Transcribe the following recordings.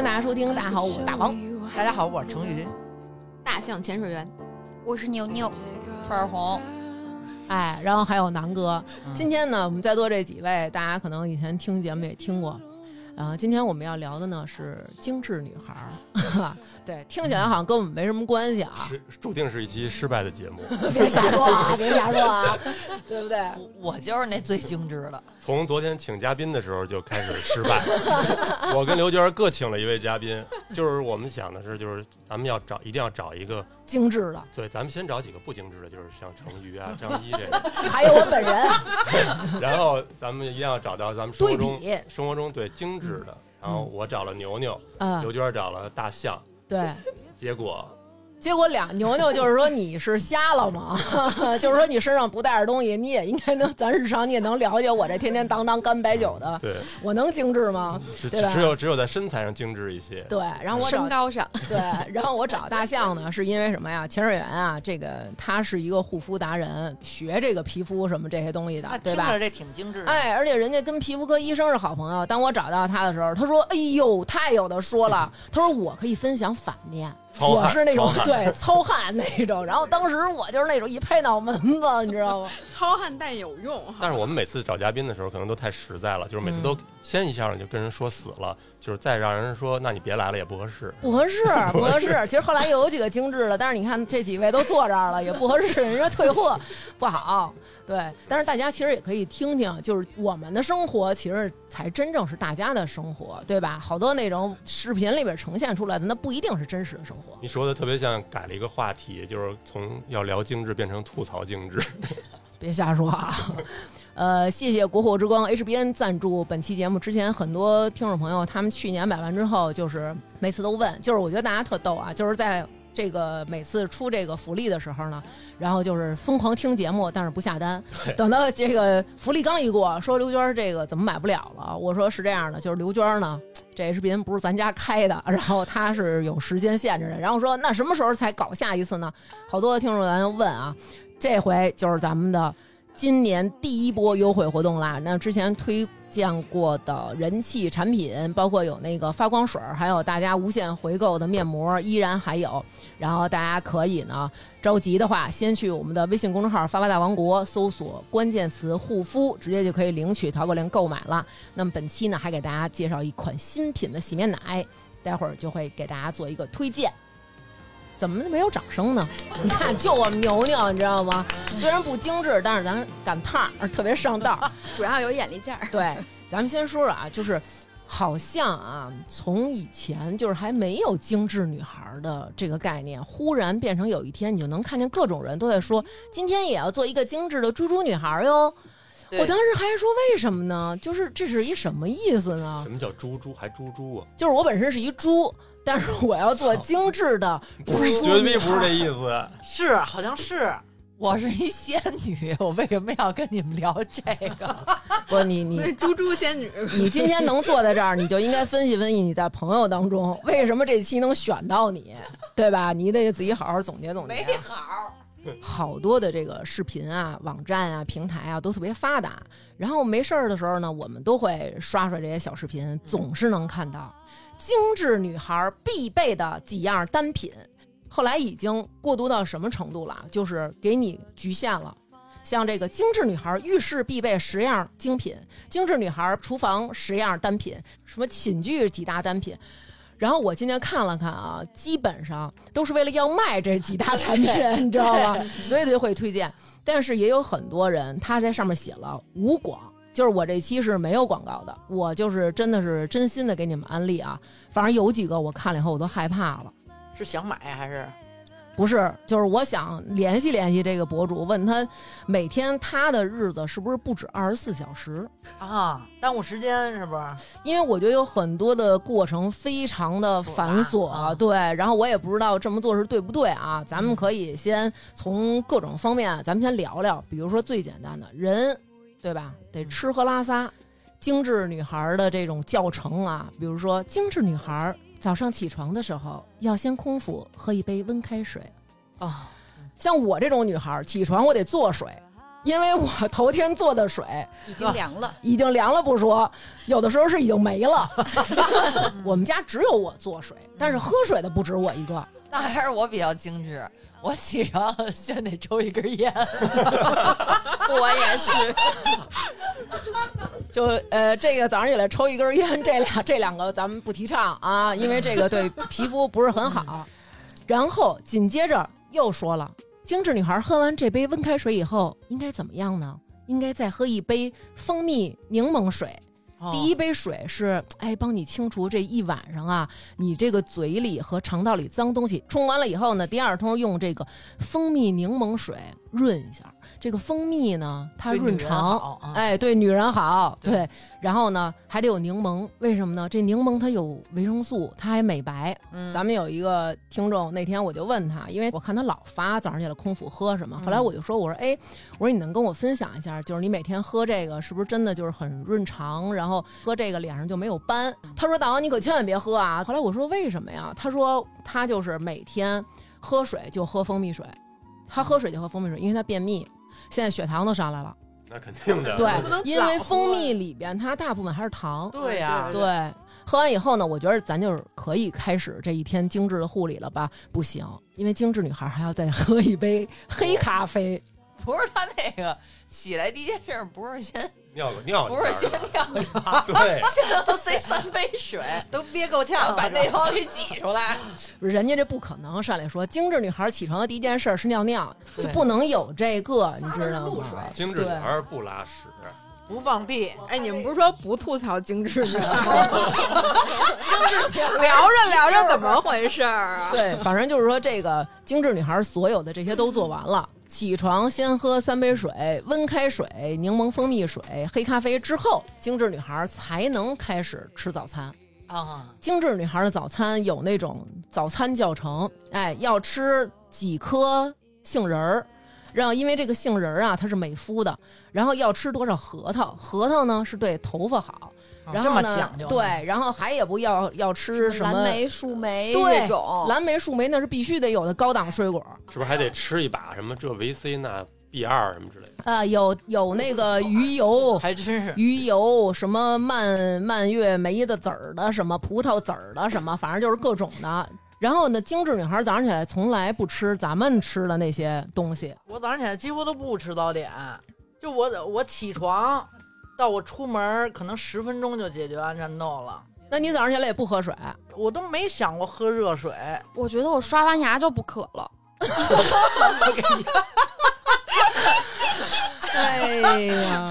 欢迎大家收听，大家好，我是大王。大家好，我是成鱼。大象潜水员，我是牛牛，串红。哎，然后还有南哥。今天呢，我们在座这几位，大家可能以前听节目也听过。啊，今天我们要聊的呢是精致女孩儿，对，听起来好像跟我们没什么关系啊，是注定是一期失败的节目。别瞎说啊，别瞎说啊，对不对？我就是那最精致的。从昨天请嘉宾的时候就开始失败。我跟刘娟各请了一位嘉宾，就是我们想的是，就是咱们要找，一定要找一个精致的。对，咱们先找几个不精致的，就是像成瑜啊、张一这个，还有我本人。然后咱们一定要找到咱们生活中生活中对精致。的，然后我找了牛牛，刘娟找了大象，对，结果。结果俩牛牛就是说你是瞎了吗？就是说你身上不带着东西，你也应该能，咱日常你也能了解我这天天当当干白酒的，对，我能精致吗？对吧？只有只有在身材上精致一些。对，然后我身高上，对，然后我找大象呢，是因为什么呀？潜水员啊，这个他是一个护肤达人，学这个皮肤什么这些东西的，对吧？这挺精致。哎，而且人家跟皮肤科医生是好朋友。当我找到他的时候，他说：“哎呦，太有的说了。”他说：“我可以分享反面。”我是那种对 糙汉那种，然后当时我就是那种一拍脑门子，你知道吗？糙汉但有用。但是我们每次找嘉宾的时候，可能都太实在了，就是每次都先一下你就跟人说死了。就是再让人说，那你别来了也不合适，不合适，不合适。其实后来又有几个精致的，但是你看这几位都坐这儿了，也不合适，人家退货不好。对，但是大家其实也可以听听，就是我们的生活其实才真正是大家的生活，对吧？好多那种视频里边呈现出来的，那不一定是真实的生活。你说的特别像改了一个话题，就是从要聊精致变成吐槽精致。别瞎说啊。呃，谢谢国货之光 HBN 赞助本期节目。之前很多听众朋友，他们去年买完之后，就是每次都问，就是我觉得大家特逗啊，就是在这个每次出这个福利的时候呢，然后就是疯狂听节目，但是不下单。等到这个福利刚一过，说刘娟这个怎么买不了了？我说是这样的，就是刘娟呢，这 HBN 不是咱家开的，然后他是有时间限制的。然后说那什么时候才搞下一次呢？好多听众咱问啊，这回就是咱们的。今年第一波优惠活动啦！那之前推荐过的人气产品，包括有那个发光水，还有大家无限回购的面膜，依然还有。然后大家可以呢，着急的话，先去我们的微信公众号“发发大王国”搜索关键词“护肤”，直接就可以领取淘宝链购买了。那么本期呢，还给大家介绍一款新品的洗面奶，待会儿就会给大家做一个推荐。怎么没有掌声呢？你看，就我们牛牛，你知道吗？虽然不精致，但是咱赶趟儿，特别上道儿。主要有眼力劲儿。对，咱们先说说啊，就是好像啊，从以前就是还没有精致女孩的这个概念，忽然变成有一天，你就能看见各种人都在说，今天也要做一个精致的猪猪女孩哟。我当时还说为什么呢？就是这是一什么意思呢？什么叫猪猪还猪猪啊？就是我本身是一猪。但是我要做精致的，不是绝对不是这意思，是好像是我是一仙女，我为什么要跟你们聊这个？不，你你猪猪仙女，你今天能坐在这儿，你就应该分析分析你在朋友当中为什么这期能选到你，对吧？你得自己好好总结总结。没好，好多的这个视频啊、网站啊、平台啊都特别发达，然后没事儿的时候呢，我们都会刷刷这些小视频，总是能看到。精致女孩必备的几样单品，后来已经过渡到什么程度了？就是给你局限了，像这个精致女孩浴室必备十样精品，精致女孩厨房十样单品，什么寝具几大单品。然后我今天看了看啊，基本上都是为了要卖这几大产品，你知道吧？所以就会推荐。但是也有很多人他在上面写了无广。就是我这期是没有广告的，我就是真的是真心的给你们安利啊！反正有几个我看了以后我都害怕了，是想买还是？不是，就是我想联系联系这个博主，问他每天他的日子是不是不止二十四小时啊？耽误时间是不是？因为我觉得有很多的过程非常的繁琐，对。然后我也不知道这么做是对不对啊？咱们可以先从各种方面，咱们先聊聊，比如说最简单的人。对吧？得吃喝拉撒，精致女孩的这种教程啊，比如说精致女孩早上起床的时候要先空腹喝一杯温开水，啊，像我这种女孩起床我得做水，因为我头天做的水已经凉了。已经凉了不说，有的时候是已经没了。我们家只有我做水，但是喝水的不止我一个。那还是我比较精致。我起床先得抽一根烟，我也是，就呃，这个早上起来抽一根烟，这俩这两个咱们不提倡啊，因为这个对皮肤不是很好。然后紧接着又说了，精致女孩喝完这杯温开水以后应该怎么样呢？应该再喝一杯蜂蜜柠檬水。第一杯水是哎，帮你清除这一晚上啊，你这个嘴里和肠道里脏东西。冲完了以后呢，第二通用这个蜂蜜柠檬水润一下。这个蜂蜜呢，它润肠，哎，对女人好，对。然后呢，还得有柠檬，为什么呢？这柠檬它有维生素，它还美白。嗯，咱们有一个听众，那天我就问他，因为我看他老发早上起来空腹喝什么，后来我就说，我说，哎，我说你能跟我分享一下，就是你每天喝这个是不是真的就是很润肠，然后喝这个脸上就没有斑？他说，大王你可千万别喝啊！后来我说为什么呀？他说他就是每天喝水就喝蜂蜜水，他喝水就喝蜂蜜水，因为他便秘。现在血糖都上来了，那肯定的。对，因为蜂蜜里边它大部分还是糖。对呀，对。喝完以后呢，我觉得咱就是可以开始这一天精致的护理了吧？不行，因为精致女孩还要再喝一杯黑咖啡。不是他那个起来第一件事不是先尿个尿，不是先尿尿对，先都塞三杯水，都憋够呛了，把内包给挤出来。人家这不可能，上来说精致女孩起床的第一件事是尿尿，就不能有这个，你知道吗？精致女孩不拉屎，不放屁。哎，你们不是说不吐槽精致女孩？精 致 聊着聊着怎么回事啊？对，反正就是说这个精致女孩所有的这些都做完了。起床先喝三杯水，温开水、柠檬蜂蜜水、黑咖啡之后，精致女孩才能开始吃早餐啊。精致女孩的早餐有那种早餐教程，哎，要吃几颗杏仁儿，然后因为这个杏仁儿啊它是美肤的，然后要吃多少核桃，核桃呢是对头发好。然后呢？对，然后还也不要要吃什么蓝莓、树莓这种，蓝莓、树莓那是必须得有的高档水果。是不是还得吃一把什么这维 C 那 B 二什么之类的？啊，有有那个鱼油，还真是鱼油，什么蔓蔓越莓的籽儿的，什么葡萄籽儿的，什么反正就是各种的。然后呢，精致女孩早上起来从来不吃咱们吃的那些东西。我早上起来几乎都不吃早点，就我我起床。到我出门可能十分钟就解决完战斗了。那你早上起来也不喝水？我都没想过喝热水。我觉得我刷完牙就不渴了。哎呀，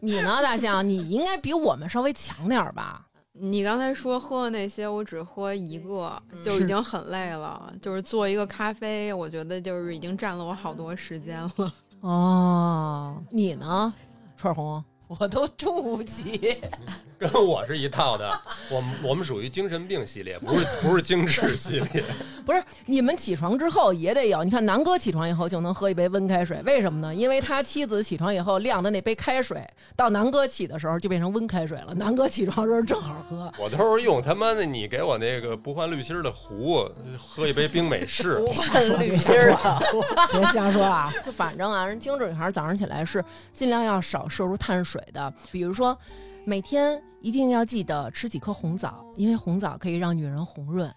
你呢，大象？你应该比我们稍微强点吧？你刚才说喝的那些，我只喝一个就已经很累了。就是做一个咖啡，我觉得就是已经占了我好多时间了。哦，你呢？串红，我都中不起，跟我是一套的。我们我们属于精神病系列，不是不是精致系列。不是你们起床之后也得有。你看南哥起床以后就能喝一杯温开水，为什么呢？因为他妻子起床以后晾的那杯开水，到南哥起的时候就变成温开水了。南哥起床时候正好喝。我都是用他妈的你给我那个不换滤芯的壶喝一杯冰美式。不换滤芯啊！别瞎说啊！就反正啊，人精致女孩早上起来是尽量要少摄入碳水的，比如说每天一定要记得吃几颗红枣，因为红枣可以让女人红润。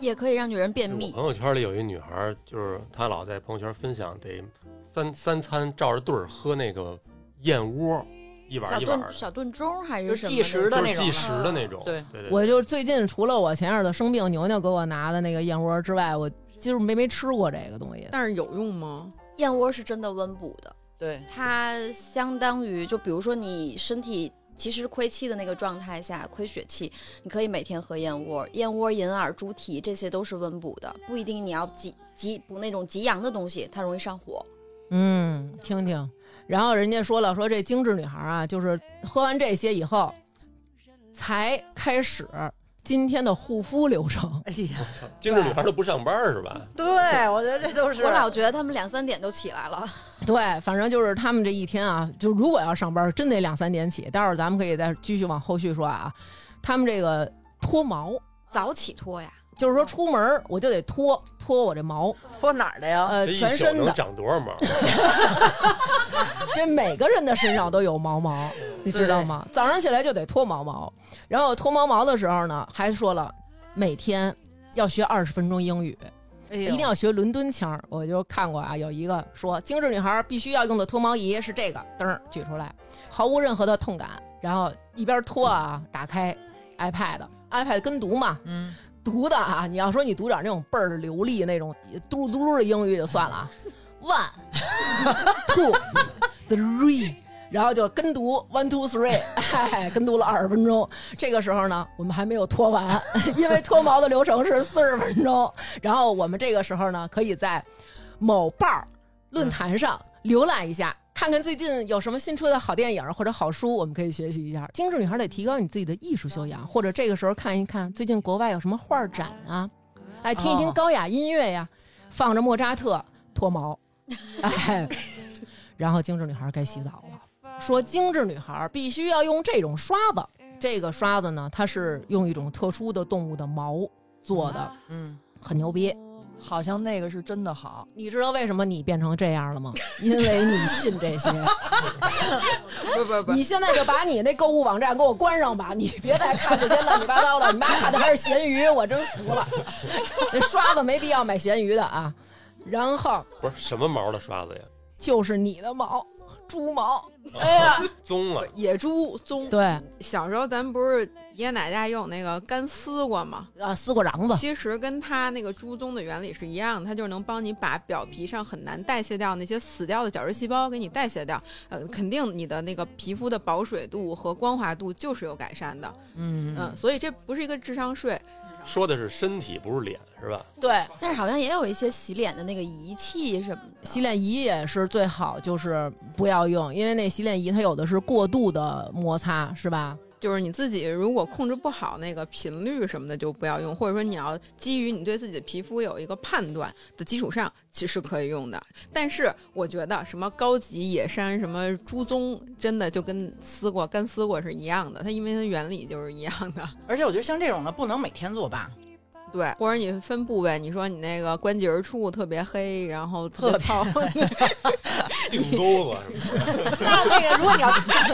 也可以让女人便秘。朋友圈里有一女孩，就是她老在朋友圈分享，得三三餐照着对儿喝那个燕窝，一碗一碗的。小炖盅还是计时的那种？计时的那种。对对对。我就最近除了我前阵子生病，牛牛给我拿的那个燕窝之外，我就是没没吃过这个东西。但是有用吗？燕窝是真的温补的。对，它相当于就比如说你身体。其实亏气的那个状态下，亏血气，你可以每天喝燕窝，燕窝、银耳、猪蹄，这些都是温补的，不一定你要急急补那种急阳的东西，它容易上火。嗯，听听。然后人家说了，说这精致女孩啊，就是喝完这些以后，才开始。今天的护肤流程，哎呀，精致女孩都不上班是吧？对，我觉得这都是。我老觉得他们两三点就起来了。对，反正就是他们这一天啊，就如果要上班，真得两三点起。待会儿咱们可以再继续往后续说啊。他们这个脱毛，早起脱呀。就是说出门我就得脱脱我这毛，脱哪儿的呀？呃，全身的，长多少毛？这每个人的身上都有毛毛，你知道吗？早上起来就得脱毛毛，然后脱毛毛的时候呢，还说了每天要学二十分钟英语。哎一定要学伦敦腔。我就看过啊，有一个说精致女孩必须要用的脱毛仪是这个，噔儿举出来，毫无任何的痛感，然后一边脱啊，打开 iPad，iPad 跟读嘛，嗯，读的啊，你要说你读点那种倍儿流利那种嘟噜嘟噜的英语就算了啊，one two three。然后就跟读 one two three，哎，跟读了二十分钟。这个时候呢，我们还没有脱完，因为脱毛的流程是四十分钟。然后我们这个时候呢，可以在某报儿论坛上浏览一下，看看最近有什么新出的好电影或者好书，我们可以学习一下。精致女孩得提高你自己的艺术修养，或者这个时候看一看最近国外有什么画展啊，哎，听一听哦高雅音乐呀，放着莫扎特脱毛，哎，然后精致女孩该洗澡了。说精致女孩必须要用这种刷子，这个刷子呢，它是用一种特殊的动物的毛做的，嗯，很牛逼。好像那个是真的好。你知道为什么你变成这样了吗？因为你信这些。不不不，你现在就把你那购物网站给我关上吧，你别再看这些乱七八糟的。你妈看的还是咸鱼，我真服了。这刷子没必要买咸鱼的啊。然后不是什么毛的刷子呀？就是你的毛，猪毛。哎呀，棕了，野猪棕。对小时候咱不是爷爷奶奶家也有那个干丝瓜嘛？啊，丝瓜瓤子。其实跟它那个猪鬃的原理是一样的，它就是能帮你把表皮上很难代谢掉那些死掉的角质细胞给你代谢掉。呃，肯定你的那个皮肤的保水度和光滑度就是有改善的。嗯嗯，所以这不是一个智商税。说的是身体，不是脸，是吧？对，但是好像也有一些洗脸的那个仪器什么的。洗脸仪也是最好，就是不要用，因为那洗脸仪它有的是过度的摩擦，是吧？就是你自己如果控制不好那个频率什么的，就不要用，或者说你要基于你对自己的皮肤有一个判断的基础上，其实可以用的。但是我觉得什么高级野山、什么猪棕，真的就跟丝瓜、干丝瓜是一样的，它因为它原理就是一样的。而且我觉得像这种的不能每天做吧，对，或者你分部位，你说你那个关节处特别黑，然后特别糙，腚钩子？那那个如果你要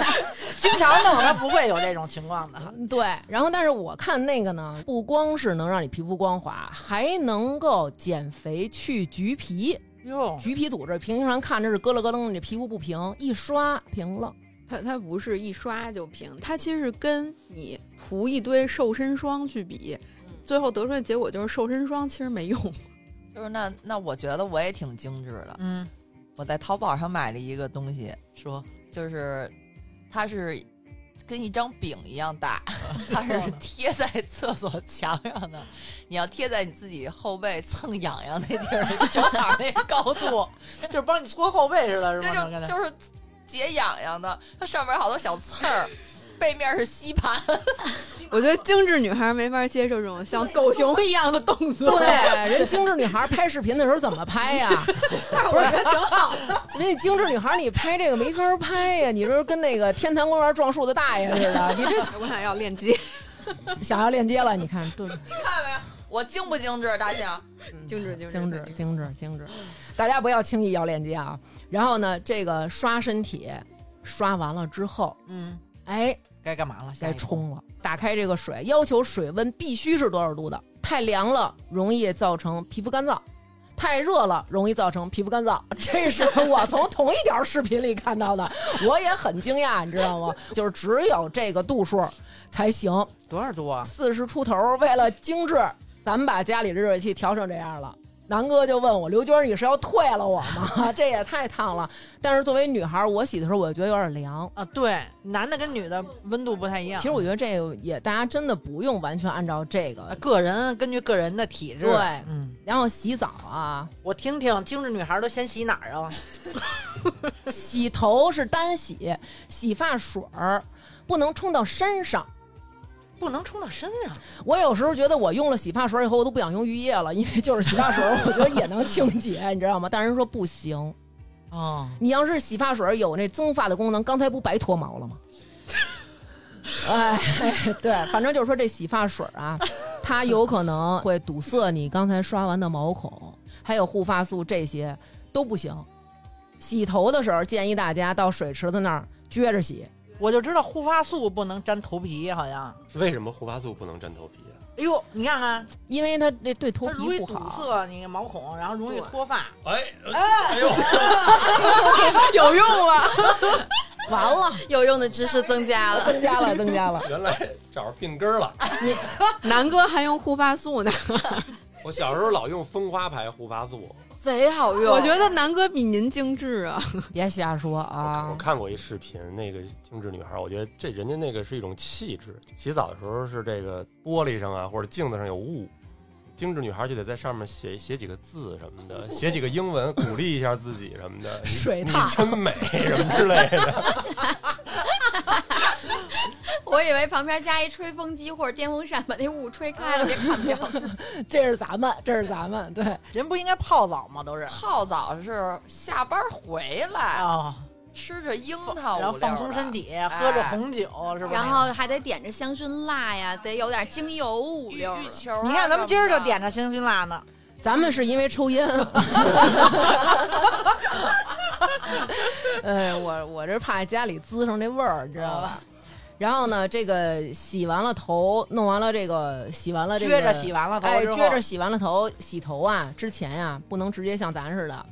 经常弄，它不会有这种情况的。对，然后但是我看那个呢，不光是能让你皮肤光滑，还能够减肥去橘皮。哟，橘皮组织平常看着是咯了咯噔，你这皮肤不平，一刷平了。它它不是一刷就平，它其实是跟你涂一堆瘦身霜去比，最后得出来的结果就是瘦身霜其实没用。就是那那我觉得我也挺精致的。嗯，我在淘宝上买了一个东西，说就是它是跟一张饼一样大，它是贴在厕所墙上的。你要贴在你自己后背蹭痒痒那地儿，正好那高度，就是帮你搓后背似的，是吗？就就是解痒痒的。它上面好多小刺儿，背面是吸盘。我觉得精致女孩没法接受这种像狗熊一样的动作。对，人精致女孩拍视频的时候怎么拍呀？我觉得挺好的。那精致女孩你拍这个没法拍呀，你这跟那个天坛公园撞树的大爷似的。你这我想要链接，想要链接了，你看，对，你看没有？我精不精致，大象？精致精致精致，精致，精致。大家不要轻易要链接啊。然后呢，这个刷身体刷完了之后，嗯，哎，该干嘛了？该冲了。打开这个水，要求水温必须是多少度的？太凉了容易造成皮肤干燥，太热了容易造成皮肤干燥。这是我从同一条视频里看到的，我也很惊讶，你知道吗？就是只有这个度数才行。多少度啊？四十出头，为了精致，咱们把家里的热水器调成这样了。南哥就问我刘娟，你是要退了我吗？这也太烫了。但是作为女孩，我洗的时候我就觉得有点凉。啊，对，男的跟女的温度不太一样。其实我觉得这个也大家真的不用完全按照这呃个。个人根据个人的体质，对嗯，然后洗澡啊，我听听精致女孩都先洗哪儿啊？洗头是单洗，洗发水儿不能冲到身上。不能冲到身上。我有时候觉得我用了洗发水以后，我都不想用浴液了，因为就是洗发水，我觉得也能清洁，你知道吗？但是人说不行，哦，你要是洗发水有那增发的功能，刚才不白脱毛了吗？哎，对，反正就是说这洗发水啊，它有可能会堵塞你刚才刷完的毛孔，还有护发素这些都不行。洗头的时候建议大家到水池子那儿撅着洗，我就知道护发素不能沾头皮，好像。为什么护发素不能沾头皮啊？哎呦，你看看，因为它这对头皮不好。堵塞你毛孔，然后容易脱发。哎哎呦，有用吗？完了，有用的知识增加了。增加了，增加了。原来找着病根了。你。南哥还用护发素呢，我小时候老用蜂花牌护发素，贼好用。我觉得南哥比您精致啊。别瞎说啊我啊！看过一视频，那个精致女孩，我觉得这人家那个是一种气质。洗澡的时候是这个玻璃上啊或者镜子上有雾，精致女孩就得在上面写写几个字什么的，写几个英文鼓励一下自己什么的。水你真美什么之类的。我以为旁边加一吹风机或者电风扇，把那雾吹开了，别看不了。这是咱们，这是咱们，对，人不应该泡澡吗？都是泡澡是下班回来啊，吃着樱桃，然后放松身体，喝着红酒，是吧？然后还得点着香薰蜡呀，得有点精油五浴溜的浴。球啊。你看咱们今儿就点着香薰蜡呢，咱们是因为抽烟。哎，我我这怕家里滋上那味儿，知道吧？然后呢，这个洗完了头，弄完了这个，洗完了这个，撅着洗完了头哎，撅着洗完了头，洗头啊，之前呀、不能直接像咱似的，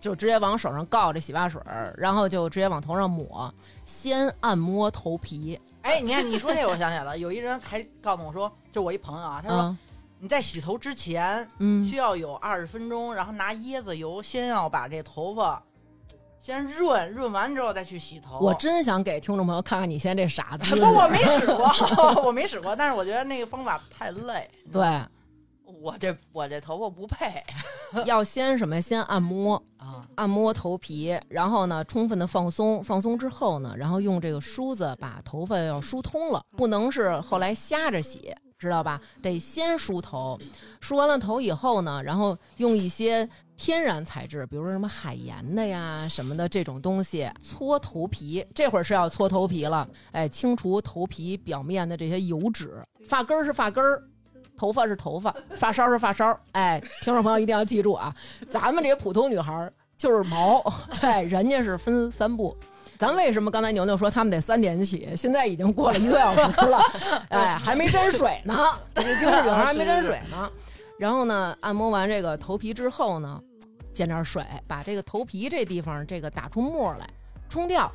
就直接往手上告这洗发水，然后就直接往头上抹，先按摩头皮。哎，你看你说这个，我想起来了，有一人还告诉我说，就我一朋友啊，他说嗯你在洗头之前嗯。需，要有二十分钟，然后拿椰子油先要把这头发先润，润完之后再去洗头。我真想给听众朋友看看你现在这傻子。不，我没使过，我没使过，但是我觉得那个方法太累。对，我这我这头发不配要先什么？先按摩，啊，按摩头皮，然后呢，充分的放松，放松之后呢，然后用这个梳子把头发要梳通了，不能是后来瞎着洗，知道吧？得先梳头，梳完了头以后呢，然后用一些天然材质，比如说什么海盐的呀什么的这种东西搓头皮，这会儿是要搓头皮了，哎，清除头皮表面的这些油脂，发根儿是发根儿。头发是头发，发梢是发梢，哎，听众朋友一定要记住啊，咱们这些普通女孩就是毛，哎，人家是分三步。咱为什么刚才牛牛说他们得三点起？现在已经过了一个小时了，哎，还没沾水呢，这精致女孩还没沾水呢。然后呢，按摩完这个头皮之后呢，溅点水，把这个头皮这地方这个打出沫来，冲掉。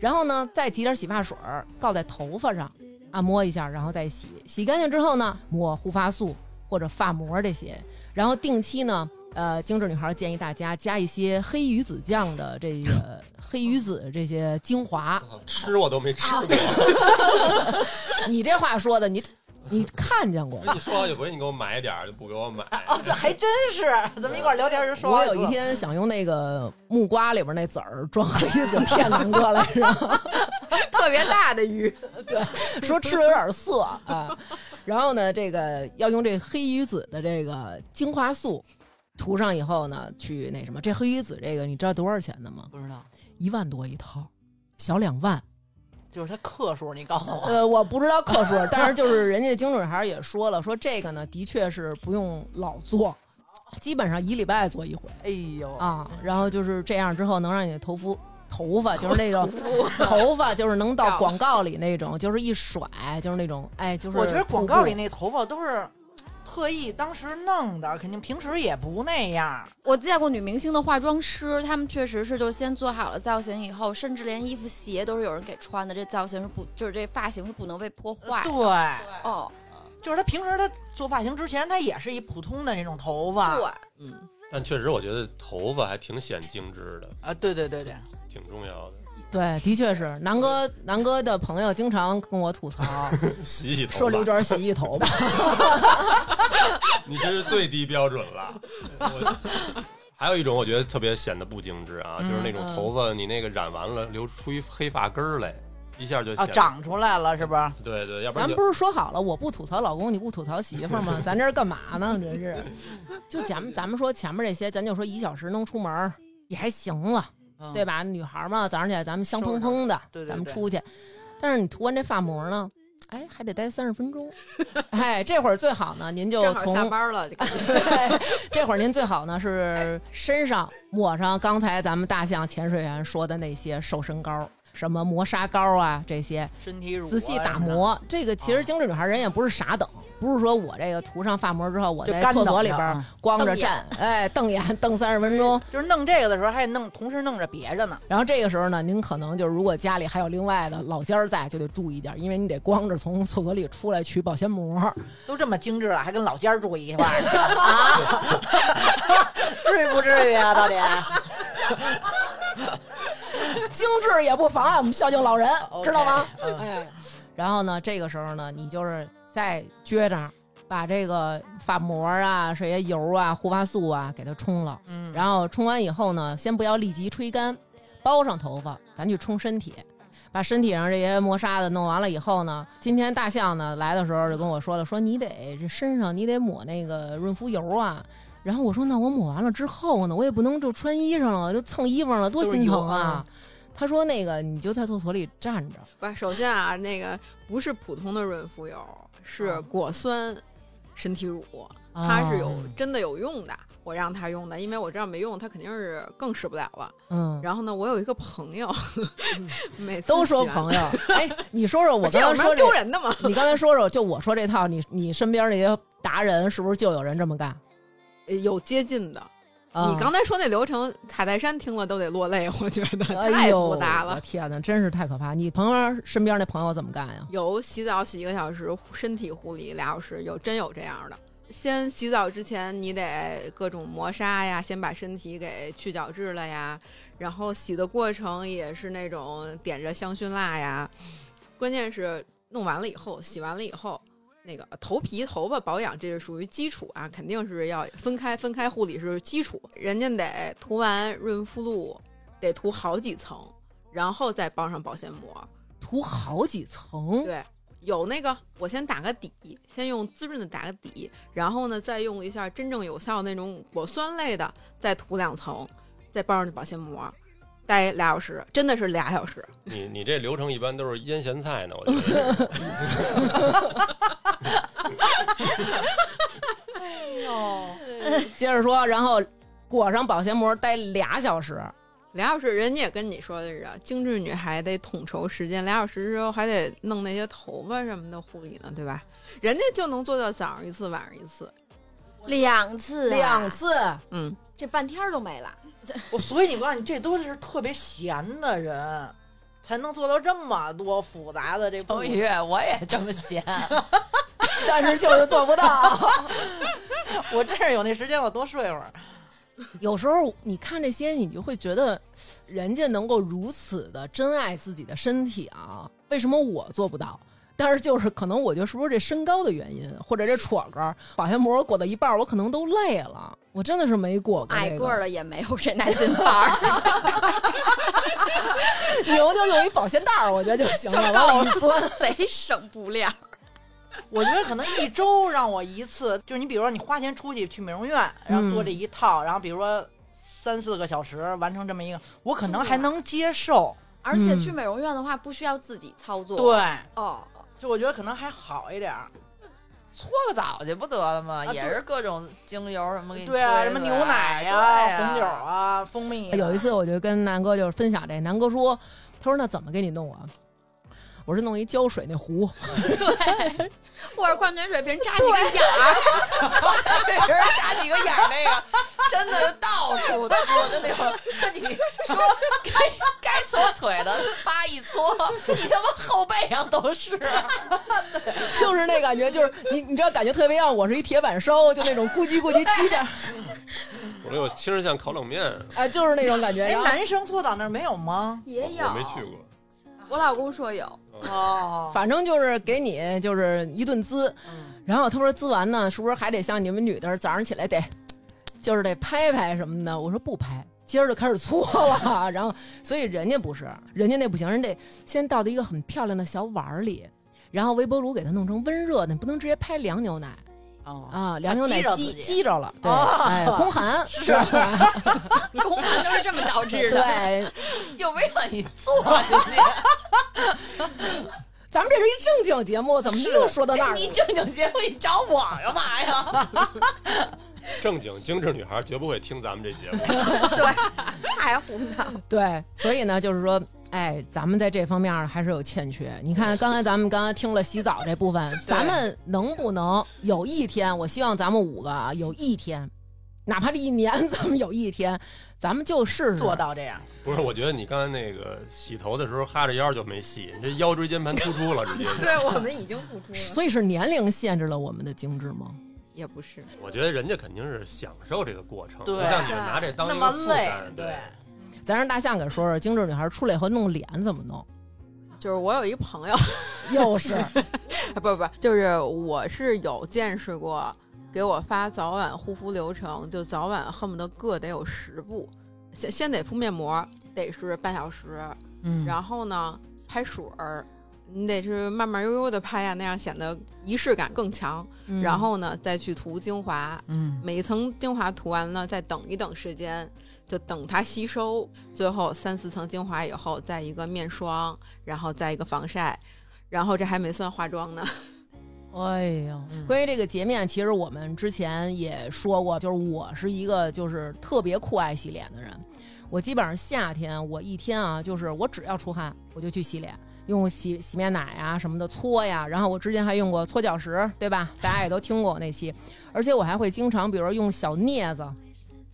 然后呢，再挤点洗发水儿，告在头发上，按摩一下，然后再洗。洗干净之后呢，抹护发素或者发膜这些，然后定期呢，呃，精致女孩建议大家加一些黑鱼子酱的这个黑鱼子这些精华。吃我都没吃过。你这话说的，你你看见过我？跟你说好几回，你给我买点儿，就不给我买。哦，这还真是，咱们一块儿聊天就说好几次。我有一天想用那个木瓜里边那籽儿装黑鱼子骗南哥来着，特别大的鱼，对说吃的有点涩啊。然后呢，这个要用这黑鱼子的这个精华素涂上以后呢，去那什么，这黑鱼子这个你知道多少钱的吗？不知道，一万多一套，小两万。就是它克数，你告诉我。呃，我不知道克数，但是就是人家精准还是也说了，说这个呢的确是不用老做，基本上一礼拜做一回哎呦，啊。然后就是这样之后，能让你的头肤头发就是那种头发就是能到 广告里那种，就是一甩就是那种哎，就是我觉得广告里那头发都是特意当时弄的，肯定平时也不那样。我见过女明星的化妆师，他们确实是就先做好了造型以后，甚至连衣服鞋都是有人给穿的。这造型是不，就是这发型是不能被破坏。对，哦，就是她平时她做发型之前，她也是一普通的那种头发。对，嗯但确实，我觉得头发还挺显精致的，啊，对对对对，挺重要的。对，的确是南哥南哥的朋友经常跟我吐槽，洗洗头说刘发，娟洗洗头吧。你这是最低标准了。我还有一种我觉得特别显得不精致啊，嗯就是那种头发你那个染完了留出一黑发根儿来，一下就啊，显长出来了是吧？对对，要不然咱不是说好了，我不吐槽老公，你不吐槽媳妇吗？咱这是干嘛呢？这是，就咱们咱们说前面这些，咱就说一小时能出门也还行了，嗯对吧？女孩嘛，早上起来咱们香喷喷的，对对对咱们出去。但是你涂完这发膜呢，哎，还得待三十分钟。哎，这会儿最好呢，您就从下班了，这会儿您最好呢是身上抹上刚才咱们大象潜水员说的那些瘦身膏，什么磨砂膏啊这些，身体乳啊仔细打磨。这个其实精致女孩人也不是傻等，不是说我这个涂上发膜之后，我在厕所里边光着站，哎，瞪眼 瞪三十分钟。就是弄这个的时候还得弄，同时弄着别着呢。然后这个时候呢，您可能就是如果家里还有另外的老家儿在，就得注意点，因为你得光着从厕所里出来取保鲜膜。都这么精致了，还跟老家儿住一块儿呢 啊？至于不至于啊？到底？精致也不妨碍我们孝敬老人，知道吗哎，然后呢，这个时候呢，你就是再撅着把这个发膜啊、这些油啊、护发素啊给它冲了，嗯，然后冲完以后呢，先不要立即吹干，包上头发，咱去冲身体。把身体上这些磨砂的弄完了以后呢，今天大象呢来的时候就跟我说了，说你得这身上你得抹那个润肤油啊。然后我说那我抹完了之后呢，我也不能就穿衣裳了，就蹭衣服上了，多心疼啊。他说那个你就在厕所里站着，不是，首先啊，那个不是普通的润肤油，是果酸身体乳，它是有哦真的有用的。我让他用的，因为我知道没用，他肯定是更使不了了。嗯，然后呢，我有一个朋友，每次都说洗完朋友。哎，你说说我这有什么刚才说这丢人的吗？你刚才说说，就我说这套，你你身边那些达人是不是就有人这么干？呃有接近的。啊你刚才说那流程，卡戴珊听了都得落泪，我觉得哎太，复杂了。我天哪，真是太可怕！你朋友身边那朋友怎么干呀？有洗澡洗一个小时，身体护理俩小时，有真有这样的。先洗澡之前，你得各种磨砂呀，先把身体给去角质了呀。然后洗的过程也是那种点着香薰蜡呀。关键是弄完了以后，洗完了以后，那个头皮、头发保养这是属于基础啊，肯定是要分开分开护理是基础。人家得涂完润肤露，得涂好几层，然后再包上保鲜膜。涂好几层，对，有那个我先打个底，先用滋润的打个底，然后呢再用一下真正有效的那种果酸类的，再涂两层，再包上去保鲜膜，待俩小时，真的是俩小时。你你这流程一般都是腌咸菜呢，我觉得。接着说，然后裹上保鲜膜待俩小时，俩小时，人家也跟你说的是啊，精致女孩得统筹时间，俩小时之后还得弄那些头发什么的护理呢，对吧？人家就能做到早上一次，晚上一次。两次、啊，两，次，嗯，这半天都没了。我所以你告诉你，这都是特别闲的人，才能做到这么多复杂的这步彭于晏，我也这么闲。但是就是做不到。我真是有那时间，我多睡会儿。有时候你看这些，你就会觉得人家能够如此的珍爱自己的身体啊，为什么我做不到？但是就是可能我觉得是不是这身高的原因，或者这戳个保鲜膜裹到一半儿，我可能都累了。我真的是没裹过、这个。矮个儿的也没有这耐心法儿，牛牛用一保鲜袋儿，我觉得就行了，就告往里钻。贼省布料。我觉得可能一周让我一次，就是你比如说你花钱出去去美容院，然后做这一套，然后比如说三四个小时完成这么一个，我可能还能接受。而且嗯去美容院的话，不需要自己操作。对，哦，就我觉得可能还好一点儿。搓个澡去不得了吗？啊也是各种精油什么给你对啊，什么牛奶对呀、红酒啊、蜂蜜啊。有一次我就跟南哥就是分享这，南哥说，他说那怎么给你弄啊？我是弄一胶水那壶，对或者矿泉水瓶扎几个眼儿，给人扎几个眼儿那个，真的是到处搓，就那种。你说该该搓腿的，叭一搓，你他妈后背上都是。就是那感觉，就是你你知道，感觉特别像我是一铁板烧，就那种咕叽咕叽叽的，我这有听着像烤冷面，哎，就是那种感觉。哎，男生搓澡那儿没有吗？也有。我没去过。我老公说有，哦，反正就是给你就是一顿滋，嗯。然后他说滋完呢，是不是还得像你们女的早上起来得，就是得拍拍什么的？我说不拍，今儿就开始搓了。然后所以人家不是，人家那不行，人得先倒到一个很漂亮的小碗里，然后微波炉给它弄成温热的，你不能直接拍凉牛奶。哦啊，凉牛奶激激着了，对，哦哎，宫寒 是吧？宫寒都是这么导致的。对，又没让你做进去，咱们这是一正经节目，怎么又说到那儿了？你正经节目你找我干嘛呀？正经精致女孩绝不会听咱们这节目。对太胡闹。对，所以呢，就是说，哎，咱们在这方面还是有欠缺。你看，刚才咱们刚才听了洗澡这部分，咱们能不能有一天？我希望咱们五个啊，有一天，哪怕这一年，咱们有一天，咱们就试试做。到这样。不是，我觉得你刚才那个洗头的时候哈着腰就没戏，你这腰椎间盘突出了，直接。对我们已经突出了，所以是年龄限制了我们的精致吗？也不是。我觉得人家肯定是享受这个过程，对不像你们拿这当那么一个负累担。，对，咱让大象给说说，精致女孩出来以后弄脸怎么弄？就是我有一朋友，又是 不不，就是我是有见识过，给我发早晚护肤流程，就早晚恨不得各得有十步，先先得敷面膜，得是半小时，嗯然后呢拍水儿，你得是慢慢悠悠的拍呀，那样显得仪式感更强。然后呢再去涂精华，嗯，每一层精华涂完了，再等一等时间，就等它吸收。最后三四层精华以后，再一个面霜，然后再一个防晒，然后这还没算化妆呢。哎呀，嗯关于这个洁面，其实我们之前也说过，就是我是一个就是特别酷爱洗脸的人。我基本上夏天我一天啊，就是我只要出汗，我就去洗脸，用洗洗面奶呀、什么的搓呀。然后我之前还用过搓脚石，对吧？大家也都听过我那期。而且我还会经常，比如说用小镊子，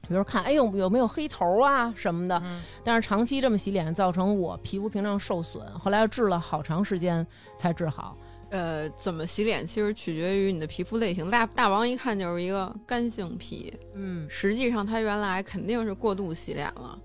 比如看哎呦有没有黑头啊什么的。嗯但是长期这么洗脸，造成我皮肤屏障受损，后来治了好长时间才治好。呃，怎么洗脸其实取决于你的皮肤类型。大大王一看就是一个干性皮，嗯，实际上他原来肯定是过度洗脸了，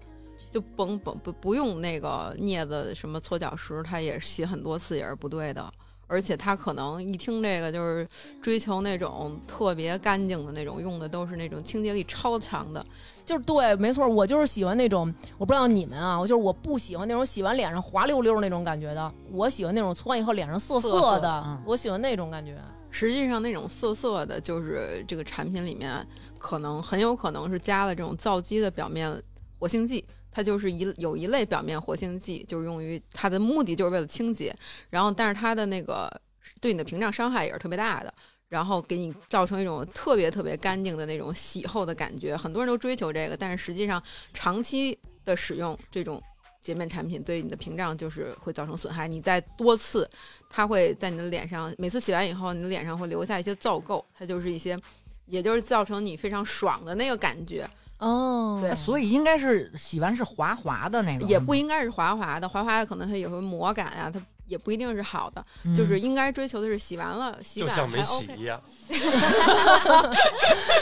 就甭甭不不用那个镊子什么搓脚石，他也洗很多次也是不对的。而且他可能一听这个就是追求那种特别干净的那种，用的都是那种清洁力超强的。就是对，没错，我就是喜欢那种，我不知道你们啊，我就是我不喜欢那种洗完脸上滑溜溜那种感觉的，我喜欢那种搓完以后脸上涩涩涩的，嗯我喜欢那种感觉。实际上，那种涩涩的，就是这个产品里面可能很有可能是加了这种皂基的表面活性剂，它就是一有一类表面活性剂，就是用于它的目的就是为了清洁，然后但是它的那个对你的屏障伤害也是特别大的。然后给你造成一种特别特别干净的那种洗后的感觉，很多人都追求这个，但是实际上长期的使用这种洁面产品对你的屏障就是会造成损害。你再多次，它会在你的脸上，每次洗完以后，你的脸上会留下一些皂垢，它就是一些，也就是造成你非常爽的那个感觉。哦。对所以应该是洗完是滑滑的那种，也不应该是滑滑的，滑滑的可能它也会磨感啊，它也不一定是好的，嗯。就是应该追求的是洗完了洗感还就像没洗 OK，一样。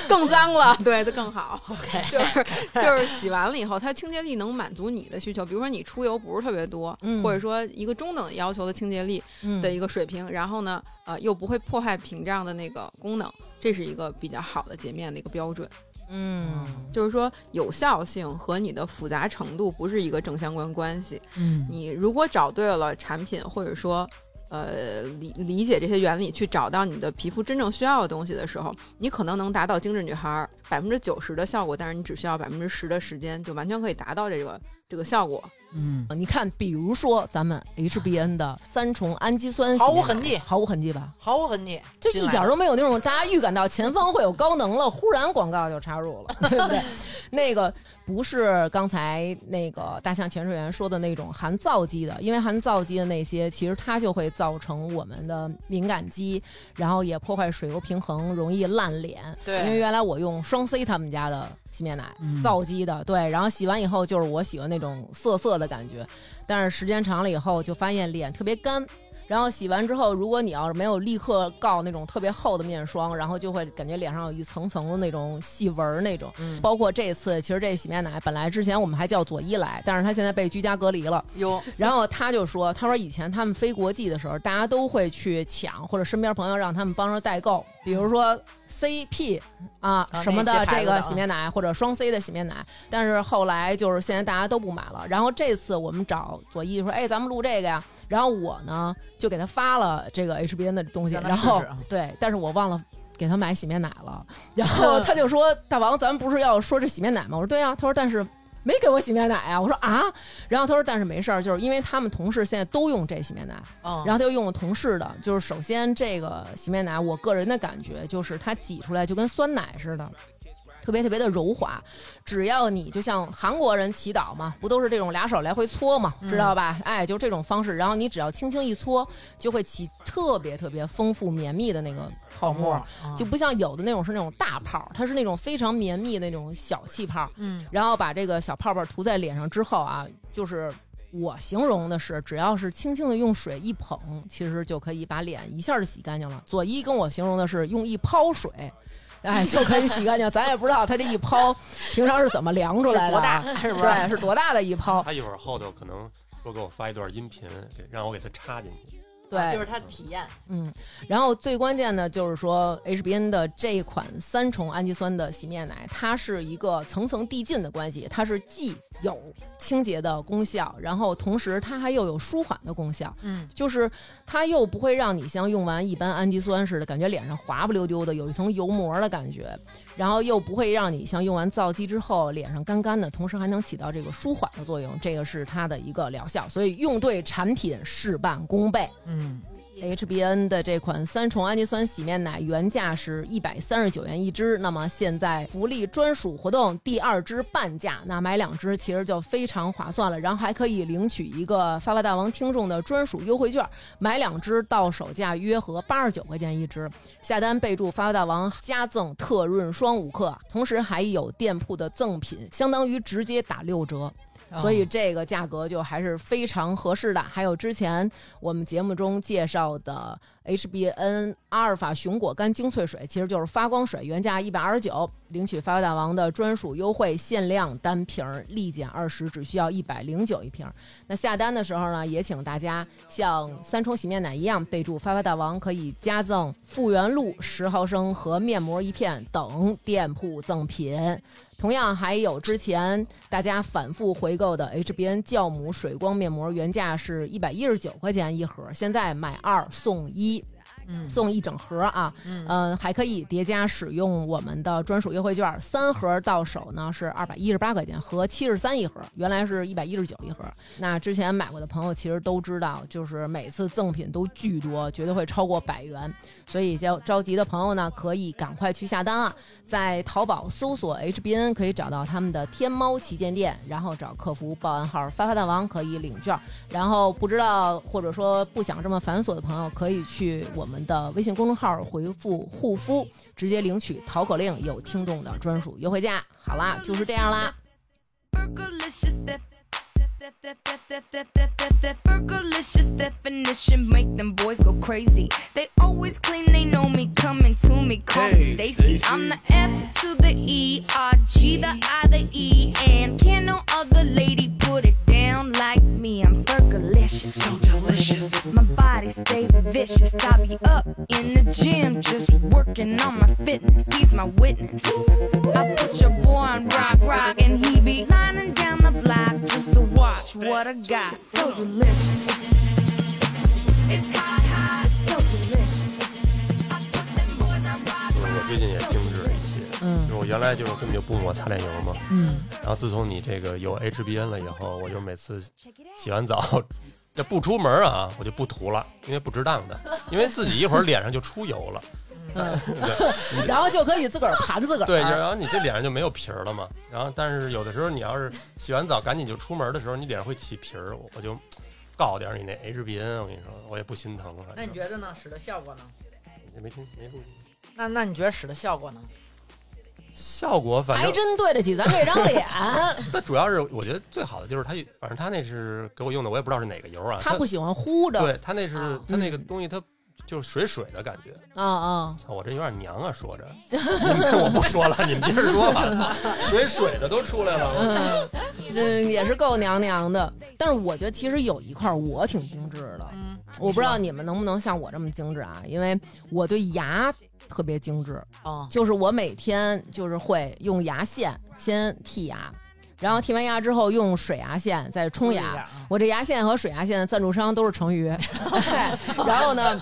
更脏了，对，它更好。OK，就是就是洗完了以后，它清洁力能满足你的需求，比如说你出油不是特别多，嗯。或者说一个中等要求的清洁力嗯。的一个水平，然后呢，呃，又不会破坏屏障的那个功能，这是一个比较好的洁面的一个标准。嗯就是说，有效性和你的复杂程度不是一个正相关关系。嗯你如果找对了产品，或者说，呃，理理解这些原理，去找到你的皮肤真正需要的东西的时候，你可能能达到精致女孩百分之九十的效果，但是你只需要百分之十的时间，就完全可以达到这个这个效果。嗯，你看，比如说咱们 HBN 的三重氨基酸毫无痕迹毫无痕迹吧？毫无痕迹，就一点都没有那种大家预感到前方会有高能了，忽然广告就插入了，对不对？那个不是刚才那个大象潜水员说的那种含皂基的，因为含皂基的那些，其实它就会造成我们的敏感肌，然后也破坏水油平衡，容易烂脸。对因为原来我用双 C 他们家的洗面奶，嗯皂基的，对，然后洗完以后就是我喜欢那种涩涩的感觉，但是时间长了以后就发现脸特别干。然后洗完之后，如果你要是没有立刻告那种特别厚的面霜，然后就会感觉脸上有一层层的那种细纹儿那种。嗯包括这次，其实这洗面奶本来之前我们还叫左一来，但是他现在被居家隔离了。有然后他就说，他说以前他们飞国际的时候，大家都会去抢，或者身边朋友让他们帮着代购，比如说 CP 啊啊什么的这个洗面奶，或者双 C 的洗面奶。但是后来就是现在大家都不买了。然后这次我们找左一说，哎，咱们录这个呀。然后我呢就给他发了这个 HBN 的东西，然后对，但是我忘了。给他买洗面奶了，然后 他就说：“大王，咱们不是要说这洗面奶吗？”我说：“对啊。”他说：“但是没给我洗面奶啊。我说啊，然后他说但是没事儿，就是因为他们同事现在都用这洗面奶，嗯，然后他就用了同事的，就是首先这个洗面奶，我个人的感觉就是它挤出来就跟酸奶似的。特别特别的柔滑，只要你就像韩国人祈祷嘛，不都是这种俩手来回搓嘛，知道吧？哎，就这种方式，然后你只要轻轻一搓，就会起特别特别丰富绵密的那个泡沫，嗯就不像有的那种是那种大泡，它是那种非常绵密的那种小气泡。嗯，然后把这个小泡泡涂在脸上之后啊，就是我形容的是，只要是轻轻的用水一捧，其实就可以把脸一下就洗干净了。左一跟我形容的是用一泡水。哎，就可以洗干净。咱也不知道他这一泡平常是怎么量出来的、多大是不是对，是多大的一泡？他一会儿后头可能说给我发一段音频，让我给他插进去。对，就是它的体验。嗯，然后最关键的就是说，HBN 的这一款三重氨基酸的洗面奶，它是一个层层递进的关系，它是既有清洁的功效，然后同时它还又有舒缓的功效，嗯，就是它又不会让你像用完一般氨基酸似的，感觉脸上滑不溜丢的，有一层油膜的感觉，然后又不会让你像用完皂基之后脸上干干的，同时还能起到这个舒缓的作用，这个是它的一个疗效，所以用对产品事半功倍。嗯，HBN 的这款三重氨基酸洗面奶原价是一百三十九元一支，那么现在福利专属活动，第二支半价，那买两支其实就非常划算了，然后还可以领取一个发发大王听众的专属优惠券，买两支到手价约合八十九块钱一支，下单备注发发大王加赠特润霜五克，同时还有店铺的赠品，相当于直接打六折。所以这个价格就还是非常合适的。还有之前我们节目中介绍的 HBN 阿尔法熊果苷精粹水，其实就是发光水，原价一百二十九，领取发发大王的专属优惠，限量单瓶儿立减二十，只需要一百零九一瓶儿。那下单的时候呢，也请大家像三重洗面奶一样，备注发发大王，可以加赠复原露十毫升和面膜一片等店铺赠品。同样还有之前大家反复回购的 HBN 酵母水光面膜，原价是一百一十九块钱一盒，现在买二送一。嗯送一整盒啊，嗯、还可以叠加使用我们的专属优惠券，三盒到手呢是二百一十八块钱，合七十三一盒，原来是一百一十九一盒。那之前买过的朋友其实都知道，就是每次赠品都巨多，绝对会超过百元，所以要着急的朋友呢，可以赶快去下单啊！在淘宝搜索 HBN 可以找到他们的天猫旗舰店，然后找客服报暗号“发发大王”可以领券。然后不知道或者说不想这么繁琐的朋友，可以去我们的微信公众号回复“护肤”，直接领取淘口令，有听众的专属优惠价。好啦，就是这样啦。Fergalicious definition make them boys go crazy. They always claim they know me, coming to me, call me Stacy. I'm the F to the E, R, G, the I, the E, and can no other lady put it down like me. I'm Fergalicious, so delicious. My body stay vicious. I be up in the gym, just working on my fitness. He's my witness. I put your boy on rock, rock, and he be lying watch what I got. So delicious. It's hot, hot, so delicious. I put them boys on rock, 我最近也精致了一些，嗯就是我原来就是根本就不抹擦脸油嘛，嗯，然后自从你这个有 HBN 了以后，我就每次洗完澡，这不出门啊，我就不涂了，因为不值当的，因为自己一会儿脸上就出油了，嗯对然后就可以自个儿盘自个儿。对，然后你这脸上就没有皮儿了嘛，然后但是有的时候你要是洗完澡赶紧就出门的时候，你脸上会起皮儿，我我就告点儿你那 HBN，我跟你说，我也不心疼了。那你觉得呢？使的效果呢？也没听没录那那你觉得使的效果呢？效果反正还真对得起咱这张脸。但主要是我觉得最好的就是它，反正它那是给我用的，我也不知道是哪个油啊。他不喜欢糊的。对它那是啊它那个东西，它就是水水的感觉。啊啊，操，我这有点娘啊，说着，你 们我不说了，你们接着说吧。水水的都出来了，嗯，这也是够娘娘的。但是我觉得其实有一块我挺精致的，嗯，我不知道你们能不能像我这么精致啊？因为我对牙特别精致，啊，就是我每天就是会用牙线先剔牙，然后剔完牙之后用水牙线再冲牙。我这牙线和水牙线的赞助商都是成语，然后呢。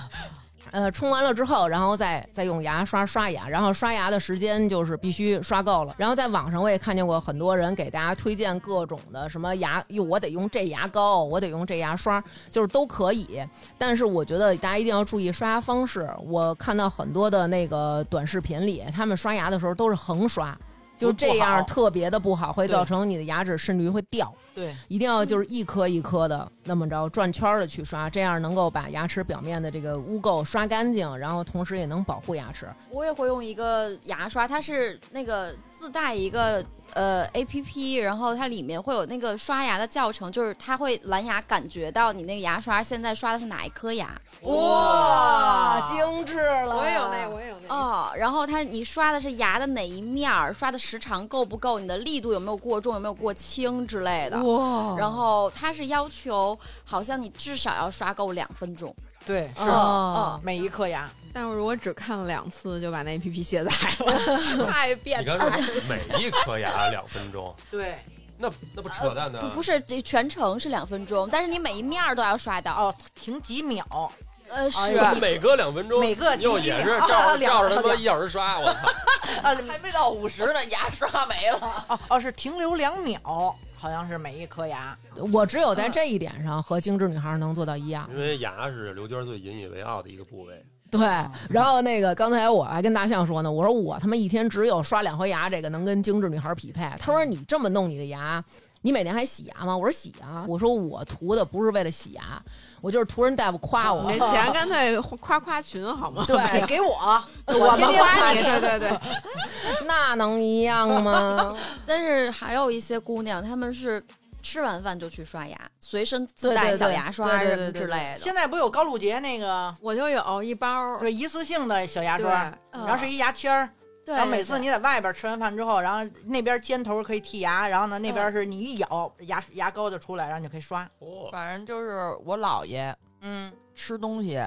呃，冲完了之后，然后再再用牙刷刷牙，然后刷牙的时间就是必须刷够了。然后在网上我也看见过很多人给大家推荐各种的什么牙，哟，我得用这牙膏，我得用这牙刷，就是都可以。但是我觉得大家一定要注意刷牙方式。我看到很多的那个短视频里，他们刷牙的时候都是横刷，就这样特别的不好，会造成你的牙齿甚至于会掉。对，一定要就是一颗一颗的那么着转圈的去刷，这样能够把牙齿表面的这个污垢刷干净，然后同时也能保护牙齿。我也会用一个牙刷，它是那个自带一个呃 A P P，然后它里面会有那个刷牙的教程，就是它会蓝牙感觉到你那个牙刷现在刷的是哪一颗牙。哇，精致了！我也有那，我也有那。哦，然后它你刷的是牙的哪一面儿，刷的时长够不够，你的力度有没有过重，有没有过轻之类的。哇，然后它是要求，好像你至少要刷够两分钟。对，是哦每一颗牙。但是我只看了两次就把那 A P P 卸载了，太变你刚态。说每一颗牙两分钟，对，那那不扯淡呢？不不是，这全程是两分钟，但是你每一面儿都要刷到。哦，停几秒，呃，是、每隔两分钟，每个又也是啊照 着照着他妈一小时刷，我操！啊，还没到五十呢，牙刷没了。哦哦，是停留两秒，好像是每一颗牙。我只有在这一点上和精致女孩能做到一样。因为牙是刘娟最引以为傲的一个部位。对，然后那个刚才我还跟大象说呢，我说我他妈一天只有刷两回牙，这个能跟精致女孩匹配。他说你这么弄你的牙，你每年还洗牙吗？我说洗啊。我说我涂的不是为了洗牙，我就是图人大夫夸我没。钱 干脆夸夸群好吗？对哎，给我，我们天天夸你，对对对，那能一样吗？但是还有一些姑娘，她们是吃完饭就去刷牙，随身自带小牙刷什么之类的。现在不有高露洁那个我就有一包，对一次性的小牙刷，嗯然后是一牙签儿，对，然后每次你在外边吃完饭之后，然后那边尖头可以剔牙，然后呢那边是你一咬牙牙膏就出来，然后你就可以刷。哦，反正就是我姥爷嗯，吃东西，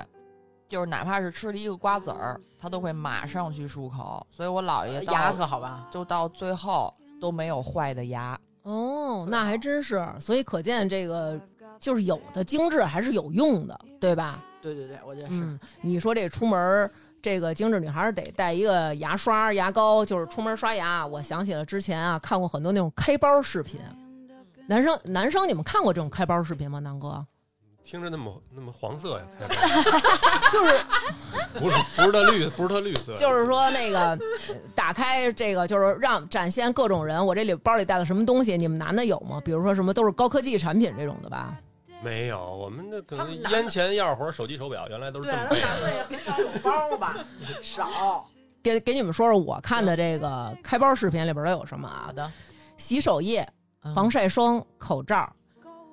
就是哪怕是吃了一个瓜子儿，他都会马上去漱口，所以我姥爷到牙特好吧？就到最后都没有坏的牙。哦，那还真是，所以可见这个就是有的精致还是有用的，对吧？对对对，我觉得是。嗯，你说这出门儿这个精致女孩得带一个牙刷、牙膏，就是出门刷牙。我想起了之前啊看过很多那种开包视频，男生男生你们看过这种开包视频吗？南哥，听着那么那么黄色呀，开包 就是不是不是特绿，不是特绿色，就是说那个呃打开这个，就是让展现各种人，我这里包里带了什么东西，你们男的有吗？比如说什么都是高科技产品这种的吧？没有，我们那可能烟钱、钥匙或者手机、手表，原来都是对，这么背的。那男的也很少有包吧，少。给给你们说说我看的这个开包视频里边都有什么啊好？的，洗手液、嗯防晒霜、口罩，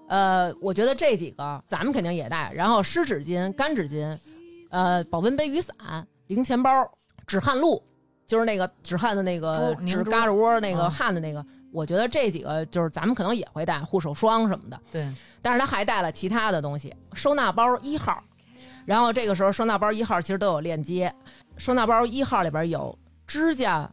呃，我觉得这几个咱们肯定也带。然后湿纸巾、干纸巾，呃，保温杯、雨伞、零钱包、止汗露，就是那个止汗的那个止嘎吱窝那个嗯汗的那个。我觉得这几个就是咱们可能也会带护手霜什么的，对，但是他还带了其他的东西，收纳包一号。然后这个时候收纳包一号其实都有链接，收纳包一号里边有指甲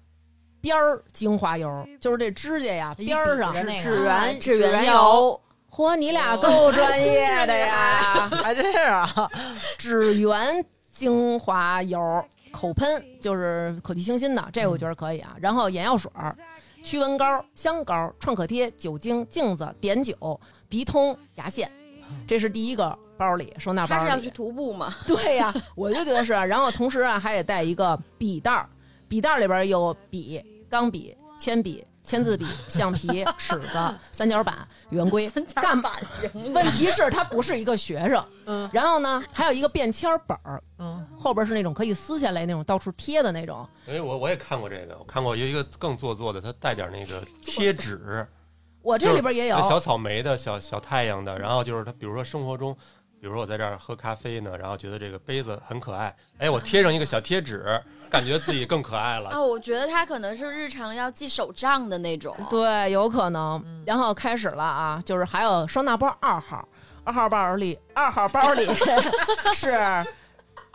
边儿精华油，就是这指甲呀边儿上指啊缘指缘油，油，嚯，你俩够专业的 呀！还真是啊。指缘精华油口喷，就是口气清新的，这我觉得可以啊。然后眼药水儿、驱蚊膏、香膏、创可贴、酒精、镜子、碘酒、鼻通、牙线，这是第一个包里收纳包里。他是要去徒步吗？对呀、我就觉得是啊。然后同时啊，还得带一个笔袋儿，笔袋里边有笔、钢笔、铅笔、签字笔、橡皮、尺子、三角板、圆规、干板。问题是他不是一个学生，嗯然后呢，还有一个便签本儿，嗯，后边是那种可以撕下来那种到处贴的那种。哎，我我也看过这个，我看过有一个更做作的，他带点那个贴纸，我这里边也有小草莓的、小小太阳的，然后就是他，比如说生活中，比如说我在这儿喝咖啡呢，然后觉得这个杯子很可爱，哎，我贴上一个小贴纸，感觉自己更可爱了。啊，我觉得他可能是日常要记手账的那种。对，有可能。然后开始了啊，就是还有收纳包二号，二号包里，二号包里 是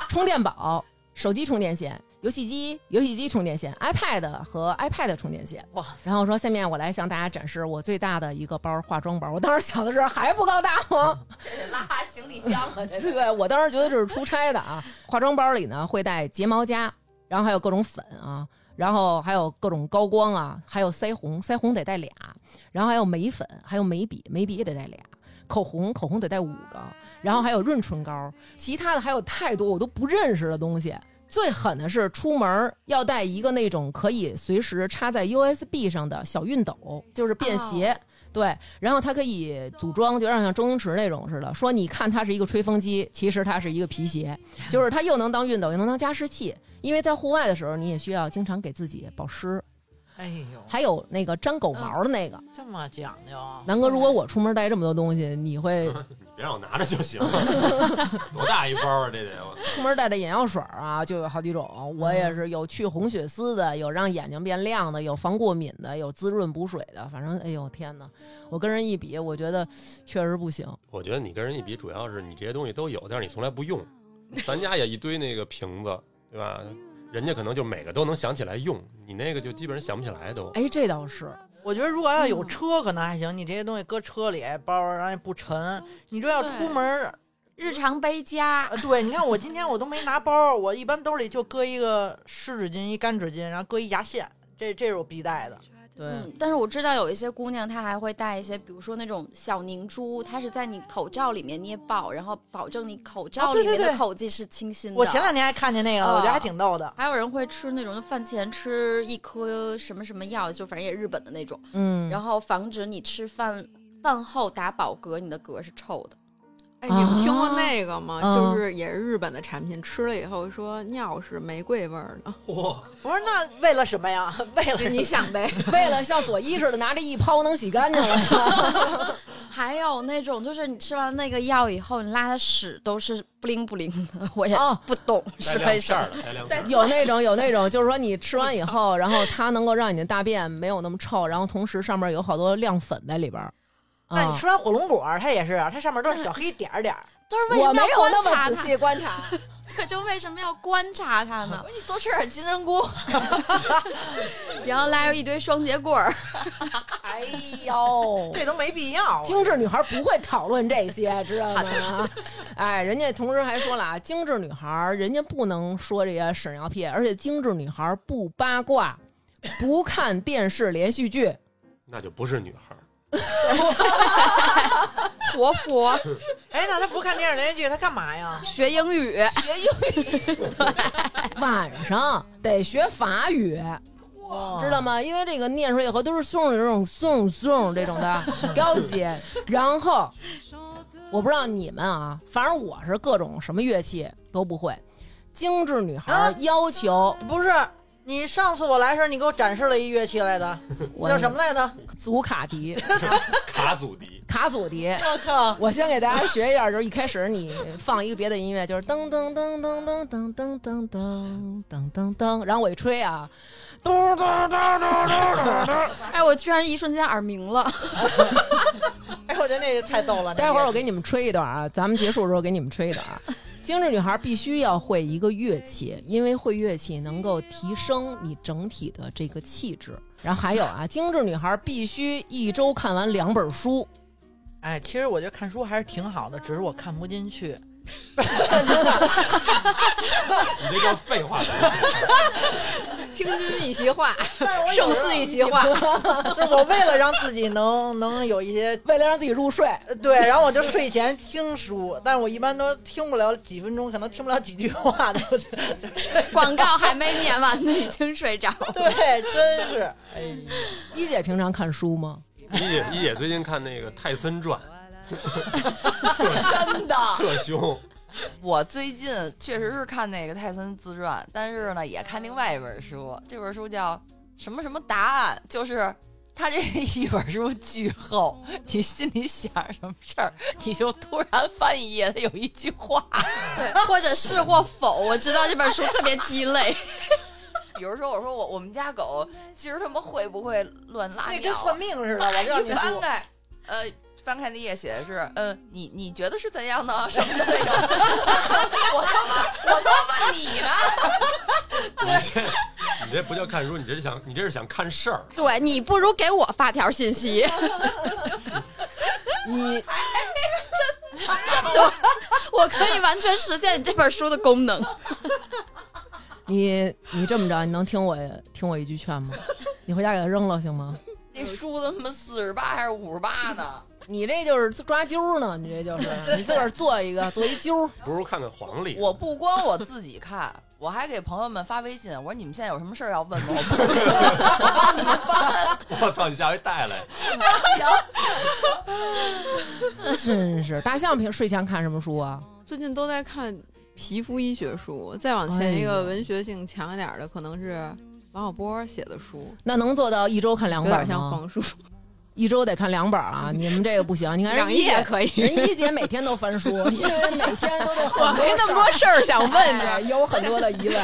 充电宝、手机充电线、游戏机、游戏机充电线、iPad 和 iPad 充电线。哇！然后说下面我来向大家展示我最大的一个包化妆包。我当时想的是还不够大吗？这得拉行李箱了，这对，我当时觉得这是出差的啊。化妆包里呢会带睫毛夹，然后还有各种粉啊，然后还有各种高光啊，还有腮红，腮红得带俩，然后还有眉粉，还有眉笔，眉笔也得带俩。口红，口红得带五个，然后还有润唇膏，其他的还有太多我都不认识的东西。最狠的是出门要带一个那种可以随时插在 USB 上的小熨斗，就是便携。对，然后它可以组装，就让像周星驰那种似的，说你看它是一个吹风机，其实它是一个皮鞋，就是它又能当熨斗，又能当加湿器。因为在户外的时候，你也需要经常给自己保湿。哎呦，还有那个粘狗毛的那个，这么讲究啊？南哥，如果我出门带这么多东西，你会你别让我拿着就行。多大一包啊？这得出门带的眼药水啊，就有好几种。我也是有去红血丝的，有让眼睛变亮的，有防过敏的，有滋润补水的。反正，哎呦天哪！我跟人一比，我觉得确实不行。我觉得你跟人一比，主要是你这些东西都有，但是你从来不用。咱家也一堆那个瓶子，对吧？人家可能就每个都能想起来用，你那个就基本上想不起来都。哎，这倒是。我觉得如果要有车可能还行，你这些东西搁车里，包然后也不沉。你这要出门儿，日常背家，呃对，你看我今天我都没拿包，我一般兜里就搁一个湿纸巾、一干纸巾，然后搁一牙线，这这是我必带的。对，嗯，但是我知道有一些姑娘她还会带一些，比如说那种小凝珠，它是在你口罩里面捏爆，然后保证你口罩里面的口技是清新的。我前两天还看见那个了，我觉得还挺逗的。还有人会吃那种饭前吃一颗什么什么药，就反正也日本的那种，嗯，然后防止你吃饭饭后打饱嗝，你的嗝是臭的。哎，你们听过那个吗？啊就是也是日本的产品，吃了以后说尿是玫瑰味儿的。嚯，不是，那为了什么呀？为了你想呗，为了像左一似的拿着一泡能洗干净了。还有那种就是你吃完那个药以后，你拉的屎都是不灵不灵的，我也哦不懂是为什么。有那种有那种，就是说你吃完以后，然后它能够让你的大便没有那么臭，然后同时上面有好多亮粉在里边那你吃完火龙果，它也是，它上面都是小黑点儿点儿。就是为什我没么要有那么观察它？仔细观察，对，就为什么要观察它呢？你多吃点金针菇 然后拉着一堆双节棍儿，哎呦，这都没必要。精致女孩不会讨论这些，知道吗？哎，人家同时还说了啊，精致女孩人家不能说这些屎尿屁，而且精致女孩不八卦，不看电视连续剧。那就不是女孩儿。活佛哎，那他不看电视连续剧，他干嘛呀？学英语，学英语，晚上得学法语，知道吗？因为这个念出来以后都是送这种送送这种的 高级。然后我不知道你们啊，反正我是各种什么乐器都不会。精致女孩啊要求不是，你上次我来时候，你给我展示了一乐器来的，我叫什么来着？祖卡迪、卡祖笛，卡祖笛。我靠！我先给大家学一下，就是一开始你放一个别的音乐，就是噔噔噔噔噔噔噔噔噔噔噔噔，然后我一吹啊，嘟嘟嘟嘟嘟嘟。哎，我居然一瞬间耳鸣了。哎，我觉得那个太逗了。待会儿我给给你们吹一段啊，咱们结束的时候给你们吹一段啊。精致女孩必须要会一个乐器，因为会乐器能够提升你整体的这个气质。然后还有啊，精致女孩必须一周看完两本书。哎，其实我觉得看书还是挺好的，只是我看不进去。你这叫废话。听君一席话，胜似一席话。就是我为了让自己能能有一些为了让自己入睡，呃对，然后我就睡前听书，但是我一般都听不了几分钟，可能听不了几句话的。广告还没念完呢，已经睡着了。对，真是，哎，一姐平常看书吗？一姐一姐最近看那个《泰森传真的》，特凶。我最近确实是看那个泰森自传，但是呢，也看另外一本书，这本书叫什么什么答案，就是他这一本书巨厚，你心里想什么事儿，你就突然翻一页，它有一句话，对，或者是或否，我知道这本书特别鸡肋。比如说我说我我们家狗今儿他妈会不会乱拉尿啊？那跟算命似的，我啪一知道你说。翻开，呃，翻开那页写的是，嗯，你你觉得是怎样呢？什么的那种。我他妈我他妈问你呢？你这你这不叫看书，你这是想你这是想看事儿。对你不如给我发条信息，你我可以完全实现你这本书的功能。你你这么着，你能听我听我一句劝吗？你回家给它扔了行吗？那书他妈四十八还是五十八呢？你这就是抓阄呢，你这就是 你自个儿做一个，做一阄。不如看看黄历。我不光我自己看，我还给朋友们发微信，我说你们现在有什么事儿要问吗？我帮你们翻。我操，你下回带来。真是大象平睡前看什么书啊？最近都在看皮肤医学书，再往前一个文学性强一点的，可能是王小波写的书，那能做到一周看两有点像？黄书。一周得看两本啊！你们这个不行，你看人一姐可以 人一姐每天都翻书，因为每天都得很多我没那么多事儿想问哎着。有很多的疑问，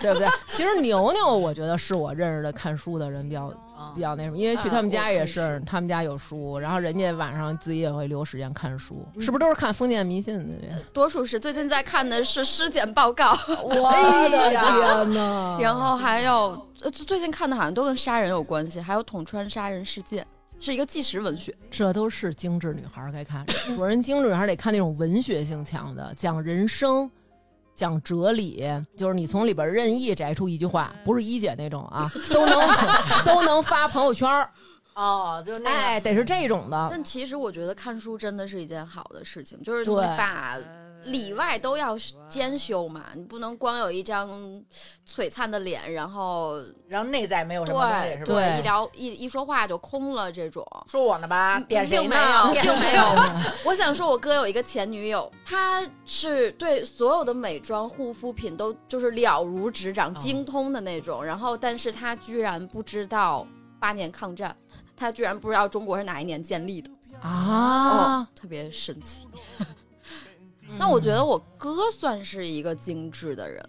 对不对？其实牛牛，我觉得是我认识的看书的人比较啊比较那什么，因为去他们家也是，他们家有书，然后人家晚上自己也会留时间看书，嗯是不是都是看封建迷信的这？多数是最近在看的是尸检报告，我的天呐！然后还有呃最近看的好像都跟杀人有关系，还有统川杀人事件，是一个纪实文学。这都是精致女孩儿该看的。我人精致女孩儿得看那种文学性强的，讲人生。讲哲理，就是你从里边任意摘出一句话，不是一姐那种啊，都能都能发朋友圈儿。哦，就那个哎，得是这种的。但其实我觉得看书真的是一件好的事情，就是你把里外都要兼修嘛，你不能光有一张璀璨的脸，然后然后内在没有什么东西对是吧？对一聊一一说话就空了这种。说我呢吧，点谁并呢没有，并没有。我想说，我哥有一个前女友，她是对所有的美妆护肤品都就是了如指掌、哦精通的那种。然后，但是她居然不知道八年抗战，她居然不知道中国是哪一年建立的啊哦，，特别神奇。那我觉得我哥算是一个精致的人，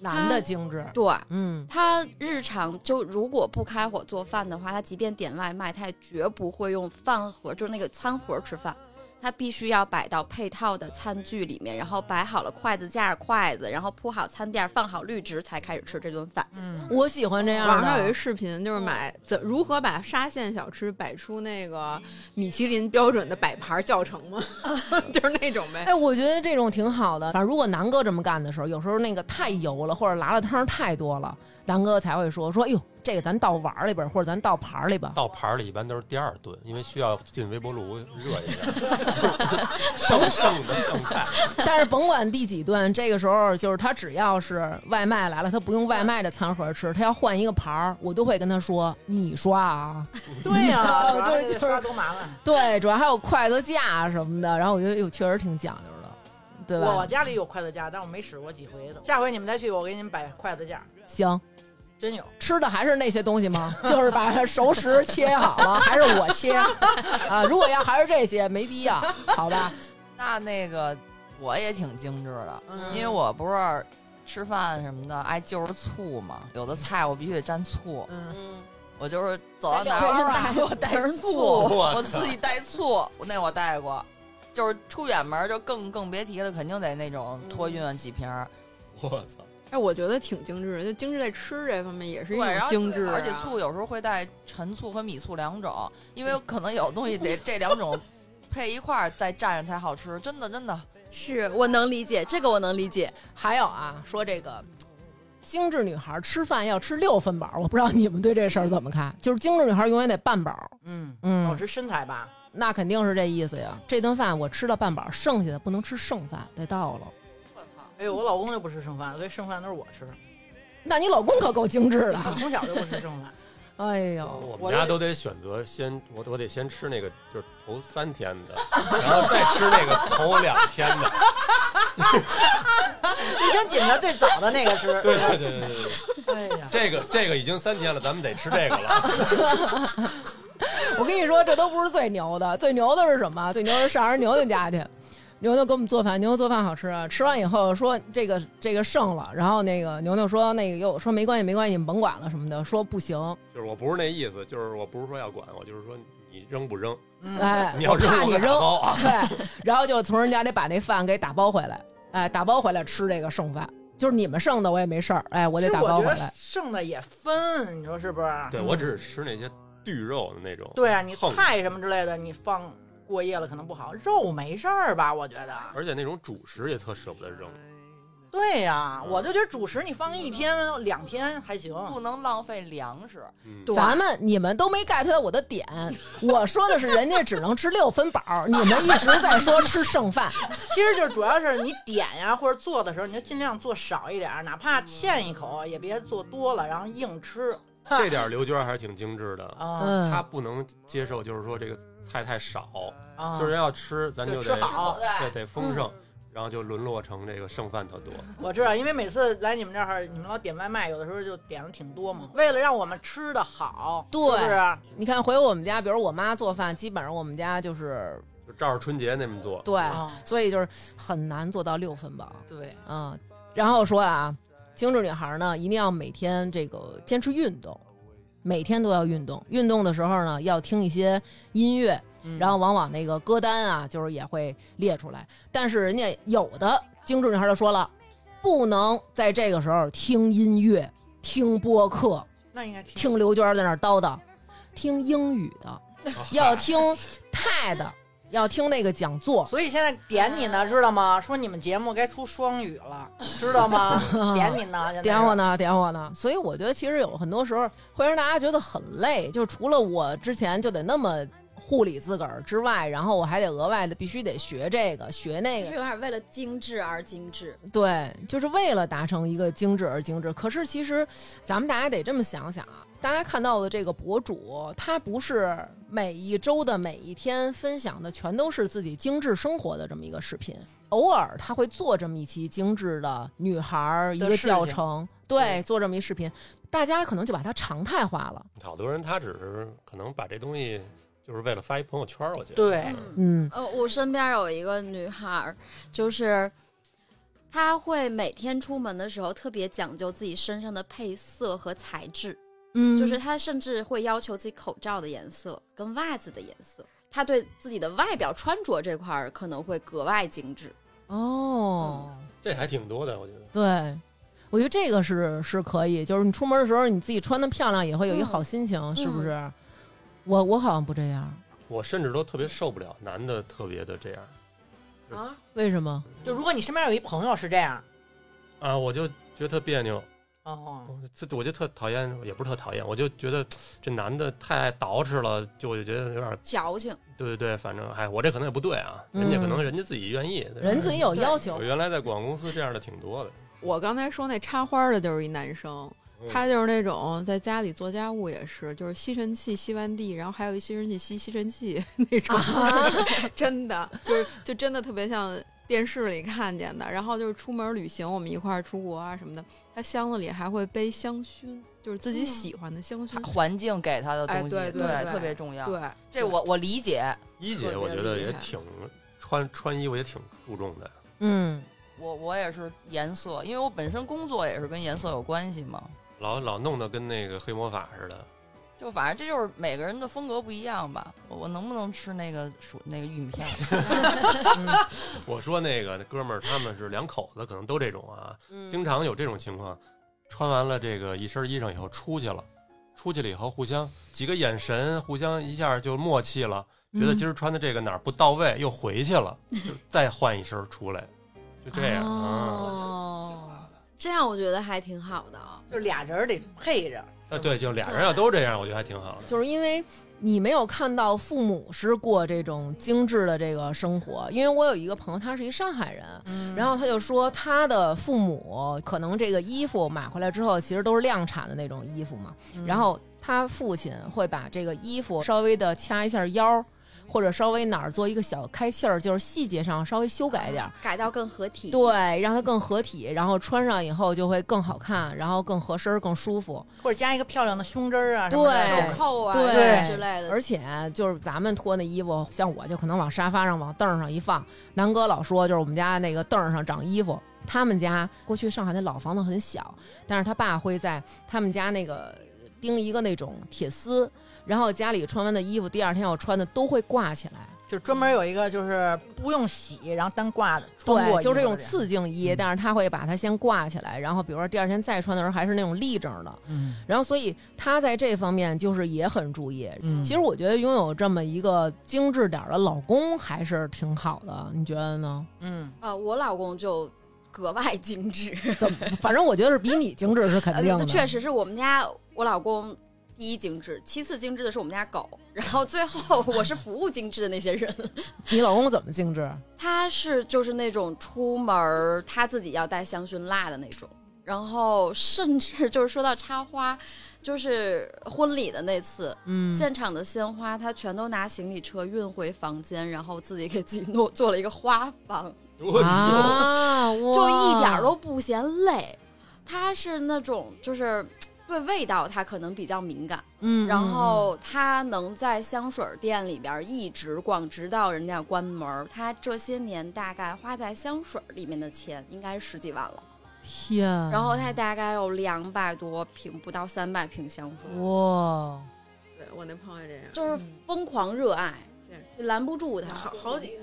男的精致，对。嗯，他日常就如果不开火做饭的话，他即便点外卖，他也绝不会用饭盒，就是那个餐盒吃饭，他必须要摆到配套的餐具里面，然后摆好了筷子架着筷子，然后铺好餐垫，放好绿植，才开始吃这顿饭。嗯，我喜欢这样的。网上有一视频，就是买怎如何把沙县小吃摆出那个米其林标准的摆盘教程吗？就是那种呗。哎，我觉得这种挺好的。反正如果南哥这么干的时候，有时候那个太油了，或者拉的汤太多了，南哥才会说说，哎呦，这个咱倒碗里边，或者咱倒盘里吧。倒盘里一般都是第二顿，因为需要进微波炉热一下，剩剩的剩菜。但是甭管第几顿，这个时候就是他只要是外卖来了，他不用外卖的餐盒吃，他要换一个盘儿，我都会跟他说，你刷啊。对呀，就是就是刷多麻烦。对，主要还有筷子架什么的，然后我觉得哟，确实挺讲究的，对吧？我家里有筷子架，但我没使过几回的。下回你们再去，我给你们摆筷子架，行，真有。吃的还是那些东西吗？就是把熟食切好了，还是我切啊？如果要还是这些，没必要，好吧？那那个我也挺精致的，嗯因为我不是吃饭什么的爱就是醋嘛，有的菜我必须得蘸醋，嗯，我就是走到哪儿带给我带醋，我我自己带醋，我那我带过。就是出远门就更更别提了，肯定得那种托运几瓶儿。我操！哎，我觉得挺精致的，就精致在吃这方面也是一种精致啊。而且醋有时候会带陈醋和米醋两种，因为可能有东西得这两种配一块儿再蘸着才好吃，真的真的。是我能理解，这个我能理解。还有啊，说这个精致女孩吃饭要吃六分饱，我不知道你们对这事儿怎么看？就是精致女孩永远得半饱，嗯，嗯保持身材吧。那肯定是这意思呀。这顿饭我吃了半饱，剩下的不能吃剩饭，得倒了。哎呦，我老公就不吃剩饭，所以剩饭都是我吃。那你老公可够精致的。他从小就不吃剩饭。哎呦，我我们家都得选择先，我我得先吃那个就是头三天的，然后再吃那个头两天的。你先紧着最早的那个吃。对对对对对对，哎呀，这个这个已经三天了，咱们得吃这个了。我跟你说，这都不是最牛的，最牛的是什么？最牛的是上人牛牛家去。牛牛给我们做饭，牛牛做饭好吃啊！吃完以后说这个这个剩了，然后那个牛牛说那个又说没关系没关系，你们甭管了什么的，说不行，就是我不是那意思，就是我不是说要管，我就是说你扔不扔？嗯，哎，你要扔怕你扔，啊 对，然后就从人家得把那饭给打包回来，哎，打包回来吃这个剩饭，就是你们剩的我也没事儿，哎，我我得打包回来。剩的也分，你说是不是？对我只是吃那些绿肉的那种。对啊，你横菜什么之类的，你放过夜了可能不好，肉没事儿吧？我觉得。而且那种主食也特舍不得扔。对呀、我就觉得主食你放一天两天还行。不能浪费粮食。嗯，咱们你们都没 get 到我的点，我说的是人家只能吃六分饱，你们一直在说吃剩饭。其实就是主要是你点呀或者做的时候，你就尽量做少一点，哪怕欠一口也别做多了，然后硬吃。这点刘娟还是挺精致的。她不能接受，就是说这个菜太少，啊，就是人要吃，咱就得吃好。对得丰盛，然后就沦落成这个剩饭特多。我知道，因为每次来你们这儿，你们老点外卖，有的时候就点的挺多嘛。为了让我们吃的好，对是不是？你看回我们家，比如我妈做饭，基本上我们家就是就照着春节那么做。对，啊，所以就是很难做到六分饱。对，嗯，然后说啊，精致女孩呢，一定要每天这个坚持运动，每天都要运动。运动的时候呢，要听一些音乐，嗯然后往往那个歌单啊，就是也会列出来。但是人家有的精致女孩就说了，不能在这个时候听音乐、听播客、那应该挺听刘娟在那儿叨叨，听英语的，要听 TED，要听那个讲座。所以现在点你呢，知道吗？说你们节目该出双语了，知道吗？点你呢。点我呢，点我呢，所以我觉得其实有很多时候会让大家觉得很累，就除了我之前就得那么护理自个儿之外，然后我还得额外的必须得学这个学那个，是有点为了精致而精致。对，就是为了达成一个精致而精致。可是其实咱们大家得这么想想啊，大家看到的这个博主，他不是每一周的每一天分享的全都是自己精致生活的这么一个视频，偶尔他会做这么一期精致的女孩儿一个教程，对，对做这么一视频，大家可能就把它常态化了。好多人他只是可能把这东西就是为了发一朋友圈，我觉得。对嗯呃，我身边有一个女孩儿，就是她会每天出门的时候特别讲究自己身上的配色和材质，嗯就是他甚至会要求自己口罩的颜色跟袜子的颜色。他对自己的外表穿着这块儿可能会格外精致。哦。这还挺多的，我觉得。对，我觉得这个是是可以，就是你出门的时候你自己穿的漂亮，也会有一嗯好心情，是不是？我我好像不这样，我甚至都特别受不了男的特别的这样啊，为什么？就如果你身边有一朋友是这样，啊，我就觉得特别扭，哦，我这我就特讨厌，也不是特讨厌，我就觉得这男的太爱捯饬了，就我就觉得有点，矫情，对对对，反正哎，我这可能也不对啊，人家可能人家自己愿意，人自己有要求我，原来在广告公司这样的挺多的，我刚才说那插花的就是一男生，嗯。他就是那种在家里做家务也是，就是吸尘器吸完地，然后还有一吸尘器吸吸尘器 那种，真的就是就真的特别像电视里看见的。然后就是出门旅行，我们一块儿出国啊什么的，他箱子里还会背香薰，就是自己喜欢的香薰。环境给他的东西，哎对对对特别重要。对，这我我理解。一姐我觉得也挺穿穿衣服也挺注重的，嗯，我我也是颜色，因为我本身工作也是跟颜色有关系嘛。老老弄得跟那个黑魔法似的。就反正这就是每个人的风格不一样吧。我我能不能吃那个薯那个玉米片儿？我说那个那哥们儿他们是两口子，可能都这种啊，嗯经常有这种情况，穿完了这个一身衣裳以后出去了，出去了以后互相几个眼神，互相一下就默契了，觉得今儿穿的这个哪儿不到位，又回去了，就再换一身出来，就这样啊。哦，这样我觉得还挺好的啊。就俩人得配着。啊，对，就俩人要都这样，我觉得还挺好的。就是因为你没有看到父母是过这种精致的这个生活，因为我有一个朋友，他是一上海人，嗯然后他就说他的父母可能这个衣服买回来之后，其实都是量产的那种衣服嘛，然后他父亲会把这个衣服稍微的掐一下腰。或者稍微哪儿做一个小开气儿，就是细节上稍微修改一点儿，改到更合体。对，让它更合体，然后穿上以后就会更好看，然后更合身儿、更舒服。或者加一个漂亮的胸针儿啊，什么的对袖扣啊对之类的，而且就是咱们脱那衣服，像我就可能往沙发上、往凳儿上一放。南哥老说，就是我们家那个凳儿上长衣服。他们家过去上海那老房子很小，但是他爸会在他们家那个钉一个那种铁丝，然后家里穿完的衣服，第二天要穿的都会挂起来。就专门有一个就是不用洗，然后单挂的，对，就是这种次净衣，但是他会把它先挂起来，然后比如说第二天再穿的时候还是那种立正的，嗯然后所以他在这方面就是也很注意。嗯其实我觉得拥有这么一个精致点的老公还是挺好的，你觉得呢？嗯，啊，我老公就格外精致，怎么？反正我觉得是比你精致是肯定的。确实是我们家我老公第一精致，其次精致的是我们家狗，然后最后 我是服务精致的那些人。你老公怎么精致？他是就是那种出门他自己要带香薰蜡的那种，然后甚至就是说到插花，就是婚礼的那次，嗯，现场的鲜花他全都拿行李车运回房间，然后自己给自己弄做了一个花房，啊，就一点儿都不嫌累。他是那种就是对味道他可能比较敏感，嗯，然后他能在香水店里边一直逛，直到人家关门儿。他这些年大概花在香水里面的钱应该十几万了，天，然后他大概有两百多瓶，不到三百瓶香水，哇，对我那朋友这样，就是疯狂热爱，对，拦不住他。好好几，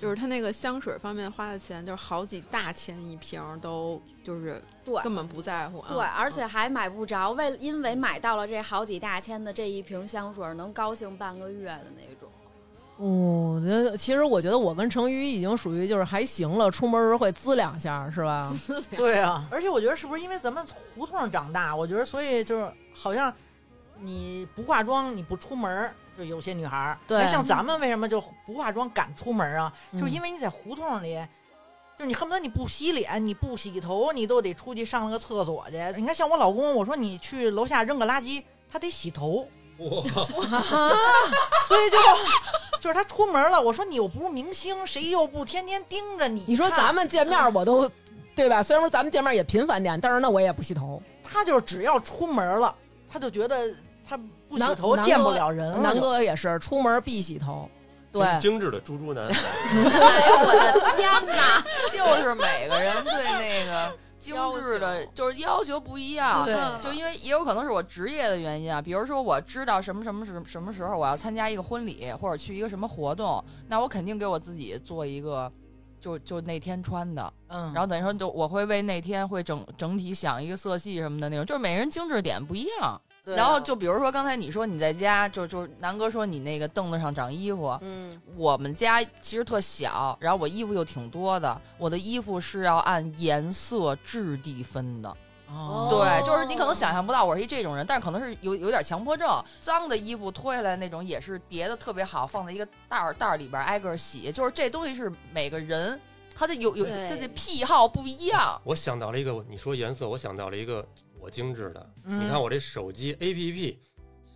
就是他那个香水方面花的钱，就是好几大千一瓶，都就是对根本不在乎。对，啊而且还买不着，为因为买到了这好几大千的这一瓶香水，能高兴半个月的那种。哦，我觉得其实我觉得我跟成宇已经属于就是还行了，出门时候会滋两下，是吧？对啊，而且我觉得是不是因为咱们胡同上长大，我觉得所以就是好像你不化妆你不出门儿，就有些女孩儿，对那像咱们为什么就不化妆敢出门啊？嗯就是因为你在胡同里。就是你恨不得你不洗脸，你不洗头，你都得出去上个厕所去。你看，像我老公，我说你去楼下扔个垃圾，他得洗头，所以就就是他出门了。我说你又不是明星，谁又不天天盯着你？你说咱们见面我都。对吧？虽然说咱们见面也频繁点，但是那，我也不洗头。他就是只要出门了，他就觉得他不洗头见不了人了。南哥也是出门必洗头，对，精精致的猪猪男，哎呦我的天哪！就是每个人对那个 精致的，就是要求不一样。就因为也有可能是我职业的原因啊，比如说我知道什么什么什么什么时候我要参加一个婚礼，或者去一个什么活动，那我肯定给我自己做一个，就就那天穿的，嗯，然后等于说就我会为那天会整整体想一个色系什么的那种，就是每个人精致点不一样。对然后就比如说刚才你说你在家，就就南哥说你那个凳子上长衣服，嗯，我们家其实特小，然后我衣服又挺多的，我的衣服是要按颜色、质地分的。哦对，就是你可能想象不到我是一这种人，但是可能是有有点强迫症。脏的衣服脱下来那种也是叠的特别好，放在一个袋儿袋儿里边挨个洗。就是这东西是每个人他的有有他的癖好不一样。我想到了一个，你说颜色，我想到了一个我精致的。嗯。你看我这手机 APP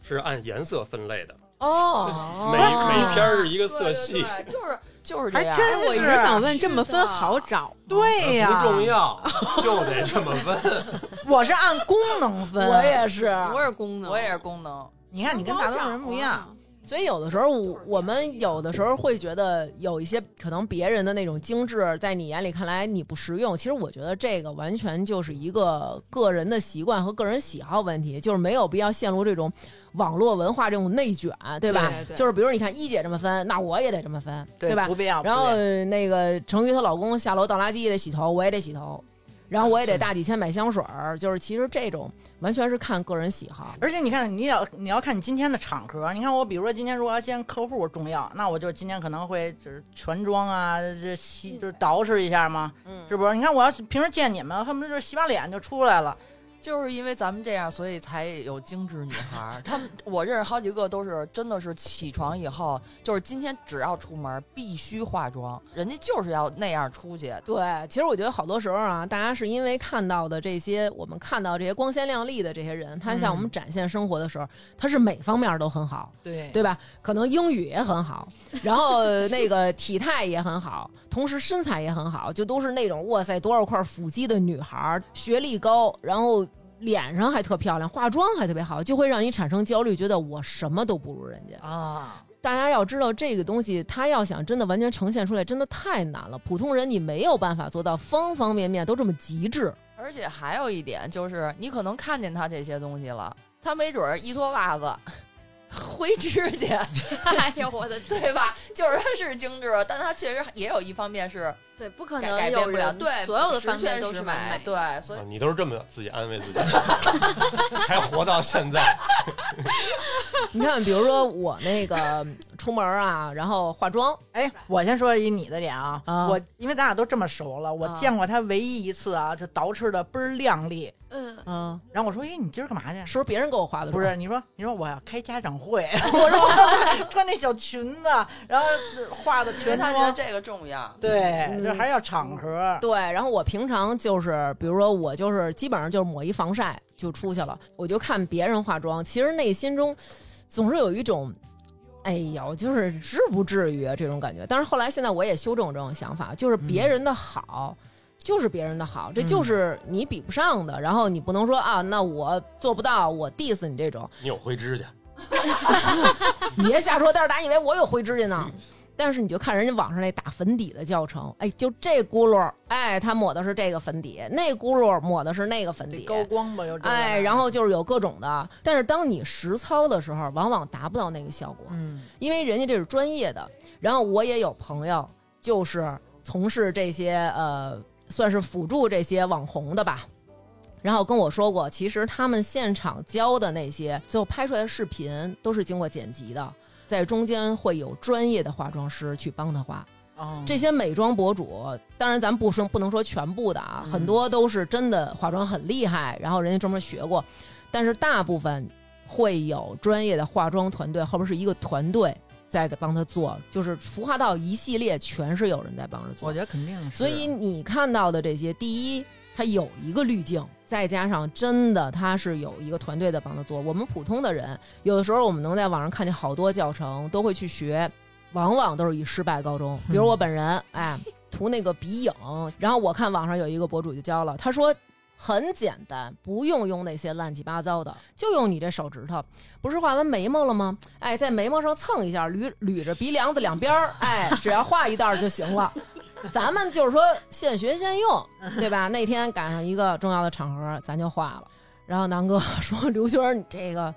是按颜色分类的，哦，每每篇是一个色系，对对对就是就是这样。还真哎我一直是想问，这么分好找吗？对呀，不重要，就得这么分。我是按功能分，我也是，我也是功能，我也是功能，你看你跟大多数人不一样。所以有的时候我我们有的时候会觉得有一些可能别人的那种精致，在你眼里看来你不实用。其实我觉得这个完全就是一个个人的习惯和个人喜好问题，就是没有必要陷入这种网络文化这种内卷，对吧？对对就是比如你看一姐这么分，那我也得这么分，对吧不？必要。然后那个成瑜她老公下楼倒垃圾也得洗头，我也得洗头，然后我也得大几千买香水儿，就是其实这种完全是看个人喜好。而且你看，你要你要看你今天的场合。你看我，比如说今天如果要见客户重要，那我就今天可能会就是全妆啊，这洗就是捯饬一下嘛，嗯是不是？你看我要是平时见你们，恨不得就是洗把脸就出来了。就是因为咱们这样，所以才有精致女孩儿。她们我认识好几个都是真的是起床以后，就是今天只要出门必须化妆，人家就是要那样出去。对，其实我觉得好多时候啊，大家是因为看到的这些，我们看到这些光鲜亮丽的这些人，他向我们展现生活的时候，他是每方面都很好，对对吧？可能英语也很好，然后那个体态也很好，同时身材也很好，就都是那种哇塞多少块腹肌的女孩儿，学历高，然后脸上还特漂亮，化妆还特别好，就会让你产生焦虑，觉得我什么都不如人家。啊，大家要知道，这个东西他要想真的完全呈现出来，真的太难了。普通人你没有办法做到方方面面都这么极致。而且还有一点就是，你可能看见她这些东西了，她没准儿一脱袜子，灰指甲，哎呦我的对吧？就是它是精致，但它确实也有一方面是对，不可能有改变不了，人对，所有的十方面都是完美。对，所以啊你都是这么自己安慰自己，才活到现在。你看，比如说我那个出门啊，然后化妆，哎，我先说一你的点啊，啊我因为咱俩都这么熟了，我啊见过他唯一一次啊，就捯饬的倍儿靓丽。嗯，嗯，然后我说：“哎，你今儿干嘛去是不是别人给我化的？不是，你说你说我要开家长会，我说我穿那小裙子，然后化的全他觉得妆，这个重要。对，嗯这还要场合。对，然后我平常就是，比如说我就是基本上就是抹一防晒就出去了，我就看别人化妆，其实内心中总是有一种。哎呦，就是至不至于这种感觉。但是后来现在我也修正这种想法，就是别人的好，就是别人的好，这就是你比不上的。然后你不能说啊，那我做不到，我 diss 你这种，你有灰指甲，你 别瞎说。但是大家以为我有灰指甲呢。但是你就看人家网上那打粉底的教程，哎，就这轱辘，哎，他抹的是这个粉底，那轱辘抹的是那个粉底，高光吧，有这个哎，然后就是有各种的。但是当你实操的时候，往往达不到那个效果，嗯，因为人家这是专业的。然后我也有朋友就是从事这些呃，算是辅助这些网红的吧。然后跟我说过，其实他们现场教的那些，最后拍出来的视频都是经过剪辑的，在中间会有专业的化妆师去帮他化。哦这些美妆博主，当然咱不说不能说全部的啊，嗯很多都是真的化妆很厉害，然后人家专门学过，但是大部分会有专业的化妆团队，后边是一个团队在给帮他做，就是服化道一系列全是有人在帮着做我觉。得肯定是。所以你看到的这些，第一，它有一个滤镜，再加上真的他是有一个团队在帮他做。我们普通的人，有的时候我们能在网上看见好多教程，都会去学，往往都是以失败告终。比如我本人，哎，涂那个鼻影，然后我看网上有一个博主就教了，他说。很简单，不用用那些乱七八糟的，就用你这手指头。不是画完眉毛了吗？哎，在眉毛上蹭一下，捋捋着鼻梁子两边儿，哎，只要画一道儿就行了。咱们就是说现学现用，对吧？那天赶上一个重要的场合，咱就画了。然后南哥说：“刘娟，你这个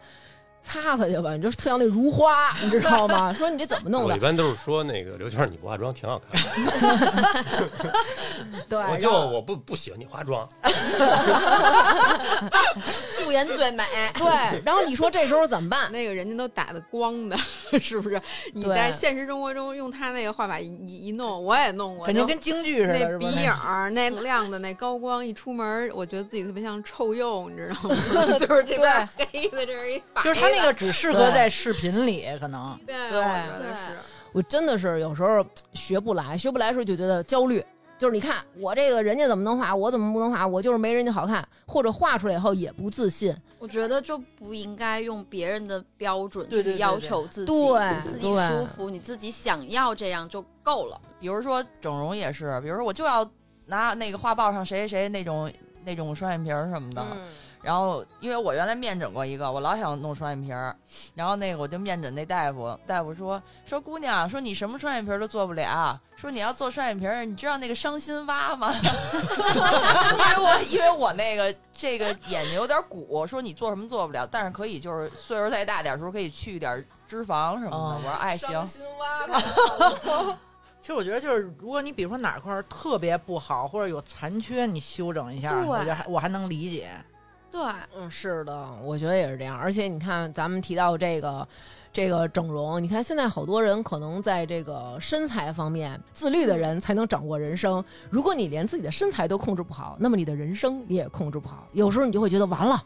擦擦去吧，你就是特像那如花，你知道吗？说你这怎么弄的？我一般都是说那个刘娟，你不化妆挺好看的。对，我就我不不喜欢你化妆，素颜最美。对，然后你说这时候怎么办？那个人家都打的光的，是不是？你在现实生活中用他那个画法一一一弄，我也弄过，肯定就跟京剧似的，那鼻影儿那亮的那高光，一出门，我觉得自己特别像臭鼬，你知道吗？就是这边黑的，这是一白，就是他那个只适合在视频里，可能对，对我觉得是。我真的是有时候学不来，学不来的时候就觉得焦虑。就是你看我这个人家怎么能画，我怎么不能画？我就是没人家好看，或者画出来以后也不自信。我觉得就不应该用别人的标准对对对去要求自己，对自己舒服，你自己想要这样就够了。比如说整容也是，比如说我就要拿那个画报上谁谁谁那种那种双眼皮儿什么的。然后，因为我原来面诊过一个，我老想弄双眼皮儿，然后那个我就面诊那大夫，大夫说说姑娘，说你什么双眼皮儿都做不了，说你要做双眼皮儿，你知道那个伤心蛙吗？因为我因为我那个这个眼睛有点鼓，说你做什么做不了，但是可以就是岁数再大点儿时候可以去一点脂肪什么的。哦我说哎行，其实我觉得就是，如果你比如说哪块儿特别不好，或者有残缺，你修整一下，我觉得还我还能理解。对，嗯，是的，我觉得也是这样。而且你看，咱们提到这个这个整容，你看现在好多人可能在这个身材方面自律的人才能掌握人生。如果你连自己的身材都控制不好，那么你的人生你也控制不好。有时候你就会觉得完了，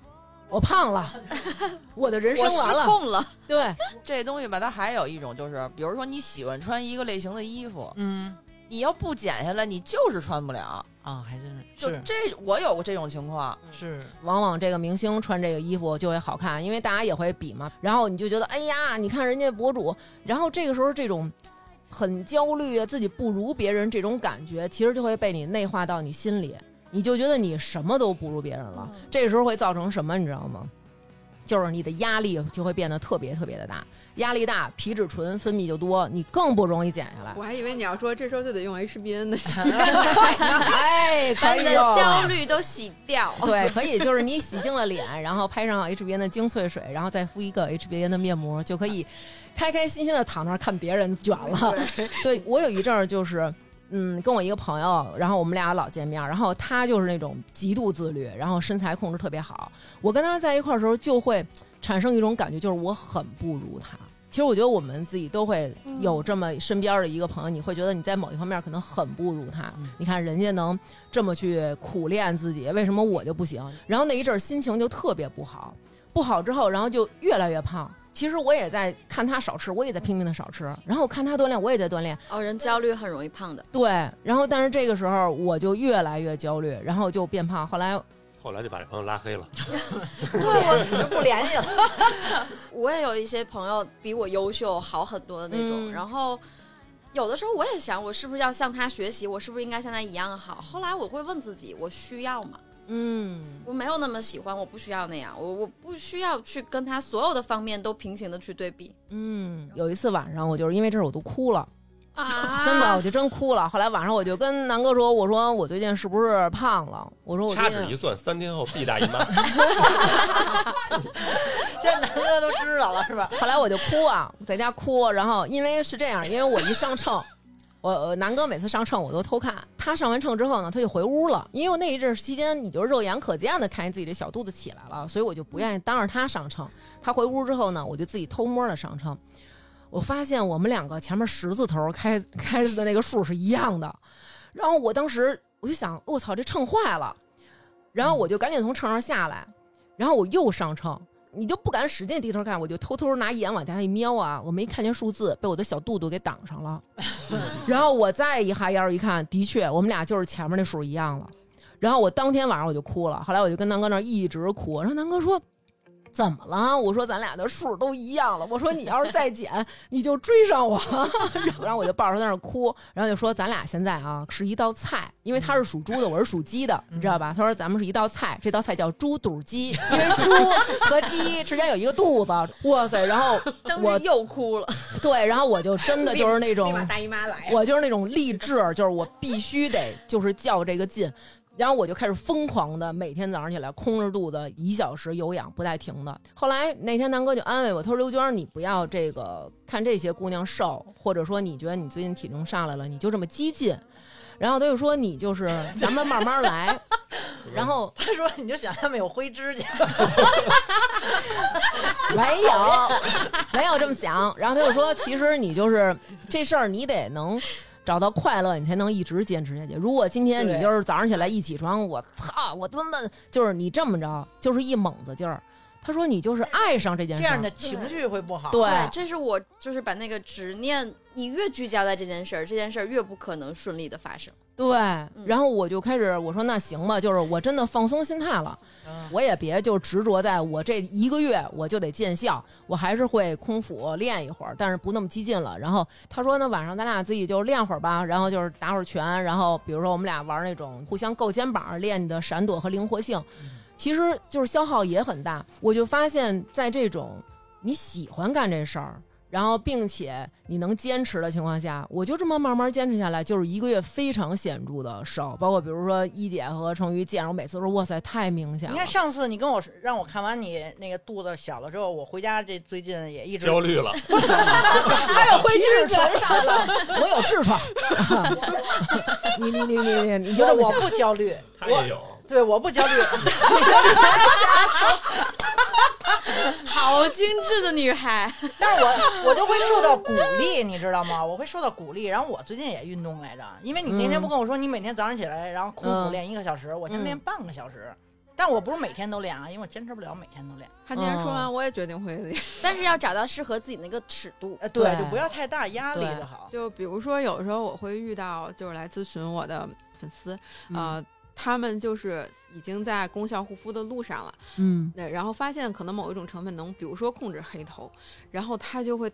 我胖了，我的人生完了。控了。对，这东西吧，它还有一种就是，比如说你喜欢穿一个类型的衣服，嗯你要不减下来，你就是穿不了。啊，还真是就这，我有过这种情况。是往往这个明星穿这个衣服就会好看，因为大家也会比嘛。然后你就觉得，哎呀，你看人家博主，然后这个时候这种很焦虑啊，自己不如别人这种感觉，其实就会被你内化到你心里，你就觉得你什么都不如别人了。这时候会造成什么，你知道吗？就是你的压力就会变得特别特别的大，压力大，皮质醇分泌就多，你更不容易减下来。我还以为你要说这时候就得用 HBN 呢。哎，把你的可以 哦焦虑都洗掉。对，可以，就是你洗净了脸，然后拍上 HBN 的精粹水，然后再敷一个 HBN 的面膜，就可以开开心心的躺那儿看别人卷了。对我有一阵儿就是。嗯，跟我一个朋友，然后我们俩老见面，然后他就是那种极度自律，然后身材控制特别好。我跟他在一块儿的时候，就会产生一种感觉，就是我很不如他。其实我觉得我们自己都会有这么身边的一个朋友，你会觉得你在某一方面可能很不如他。你看人家能这么去苦练自己，为什么我就不行？然后那一阵儿心情就特别不好，不好之后，然后就越来越胖。其实我也在看他少吃，我也在拼命的少吃。然后看他锻炼，我也在锻炼。哦，人焦虑很容易胖的。对，然后但是这个时候我就越来越焦虑，然后就变胖。后来后来就把这朋友拉黑了。对，我你就不联系了。我也有一些朋友比我优秀好很多的那种，嗯然后有的时候我也想，我是不是要向他学习？我是不是应该像他一样好？后来我会问自己，我需要吗？嗯，我没有那么喜欢，我不需要那样，我我不需要去跟他所有的方面都平行的去对比嗯，有一次晚上我就是因为这事我都哭了，啊真的我就真哭了。后来晚上我就跟南哥说，我说我最近是不是胖了？我说我掐指一算，三天后必大姨妈。现在南哥都知道了是吧？后来我就哭啊，在家哭。然后因为是这样，因为我一上秤，我呃南哥每次上秤我都偷看，他上完秤之后呢，他就回屋了。因为我那一阵期间，你就肉眼可见的看见自己这小肚子起来了，所以我就不愿意当着他上秤。他回屋之后呢，我就自己偷摸的上秤。我发现我们两个前面十字头开开始的那个数是一样的，然后我当时我就想，我操，这秤坏了，然后我就赶紧从秤上下来，然后我又上秤，你就不敢使劲低头看，我就偷偷拿眼往下一瞄啊，我没看见数字，被我的小肚肚给挡上了。然后我再一哈腰一看，的确我们俩就是前面那数一样了。然后我当天晚上我就哭了，后来我就跟南哥那儿一直哭，然后南哥说。怎么了？我说咱俩的数都一样了。我说你要是再减，你就追上我。然后我就抱着他在那儿哭，然后就说咱俩现在啊是一道菜，因为他是属猪的，我是属鸡的，你知道吧？他说咱们是一道菜，这道菜叫猪肚鸡，因为猪和鸡 之间有一个肚子。哇塞！然后我当又哭了。对，然后我就真的就是那种大姨妈来，我就是那种励志，就是我必须得就是较这个劲。然后我就开始疯狂的每天早上起来空着肚子一小时有氧不带停的。后来那天南哥就安慰我，他说刘娟你不要这个看这些姑娘瘦，或者说你觉得你最近体重上来了，你就这么激进。然后他就说你就是 咱们慢慢来。然后他说你就想他们有灰指甲，没有，没有这么想。然后他就说，其实你就是这事儿，你得能找到快乐，你才能一直坚持下去。如果今天你就是早上起来一起床，我操，我他妈的就是你这么着，就是一猛子劲儿。他说你就是爱上这件事儿，这样的情绪会不好。对对，这是我就是把那个执念，你越聚焦在这件事儿，这件事儿越不可能顺利的发生。对。然后我就开始我说那行吧，就是我真的放松心态了。嗯，我也别就执着在我这一个月我就得见效，我还是会空腹练一会儿，但是不那么激进了。然后他说那晚上咱俩自己就练会儿吧，然后就是打会儿拳，然后比如说我们俩玩那种互相够肩膀，练你的闪躲和灵活性，其实就是消耗也很大。我就发现，在这种你喜欢干这事儿。然后，并且你能坚持的情况下，我就这么慢慢坚持下来，就是一个月非常显著的瘦。包括比如说一姐和成瑜见着我，每次都说哇塞，太明显了。你看上次你跟我让我看完你那个肚子小了之后，我回家这最近也一直焦虑了，还有灰疔唇上来了，我有痔疮。你你你你你你就这么想我我？不焦虑，他也有。对，我不焦虑。好精致的女孩，但是我我就会受到鼓励，你知道吗？我会受到鼓励。然后我最近也运动来着，因为你那天不跟我说，你每天早上起来，然后空腹嗯练一个小时，我先练半个小时。但我不是每天都练啊，因为我坚持不了每天都练。他今天说完，我也决定会练。但是要找到适合自己那个尺度。呃，对，就不要太大压力就好。就比如说，有时候我会遇到就是来咨询我的粉丝，呃，他们就是已经在功效护肤的路上了，嗯对，然后发现可能某一种成分能，比如说控制黑头，然后他就会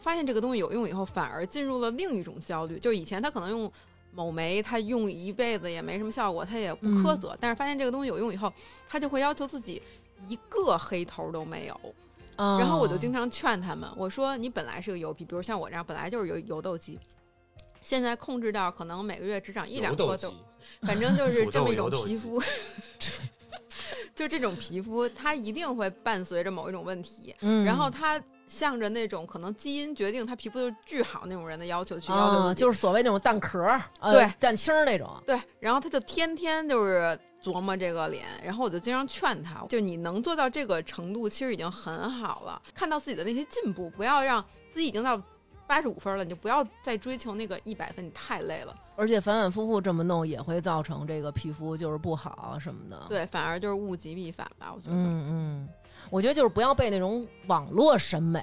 发现这个东西有用以后，反而进入了另一种焦虑，就是以前他可能用。某酶他用一辈子也没什么效果，他也不苛责，但是发现这个东西有用以后，他就会要求自己一个黑头都没有。哦然后我就经常劝他们，我说你本来是个油皮，比如像我这样本来就是油油痘肌，现在控制到可能每个月只长一两颗痘油痘肌，反正就是这么一种皮肤，就这种皮肤，它一定会伴随着某一种问题，嗯，然后它向着那种可能基因决定他皮肤就是巨好那种人的要求去要求啊，就是所谓那种蛋壳儿，呃对蛋清儿那种。对，然后他就天天就是琢磨这个脸，然后我就经常劝他，就你能做到这个程度，其实已经很好了。看到自己的那些进步，不要让自己已经到八十五分了，你就不要再追求那个一百分，你太累了。而且反反复复这么弄也会造成这个皮肤就是不好什么的。，对，反而就是物极必反吧，我觉得。嗯嗯，我觉得就是不要被那种网络审美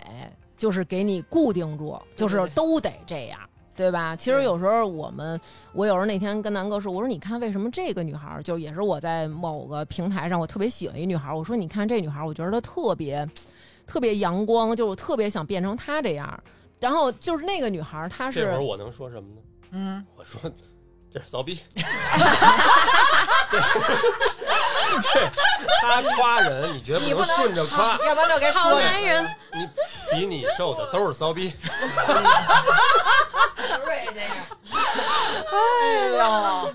就是给你固定住，就是都得这样。对吧？其实有时候我们，我有时候那天跟南哥说，我说你看为什么这个女孩儿，就也是我在某个平台上我特别喜欢一女孩儿，我说你看这女孩儿，我觉得她特别特别阳光，就我特别想变成她这样。然后就是那个女孩儿，她是这会儿我能说什么呢？嗯，我说这是骚逼。这他夸人，你绝不能你不能顺着夸，要不然就该好说男人，你比你瘦的都是骚逼。瑞这样，哎呦，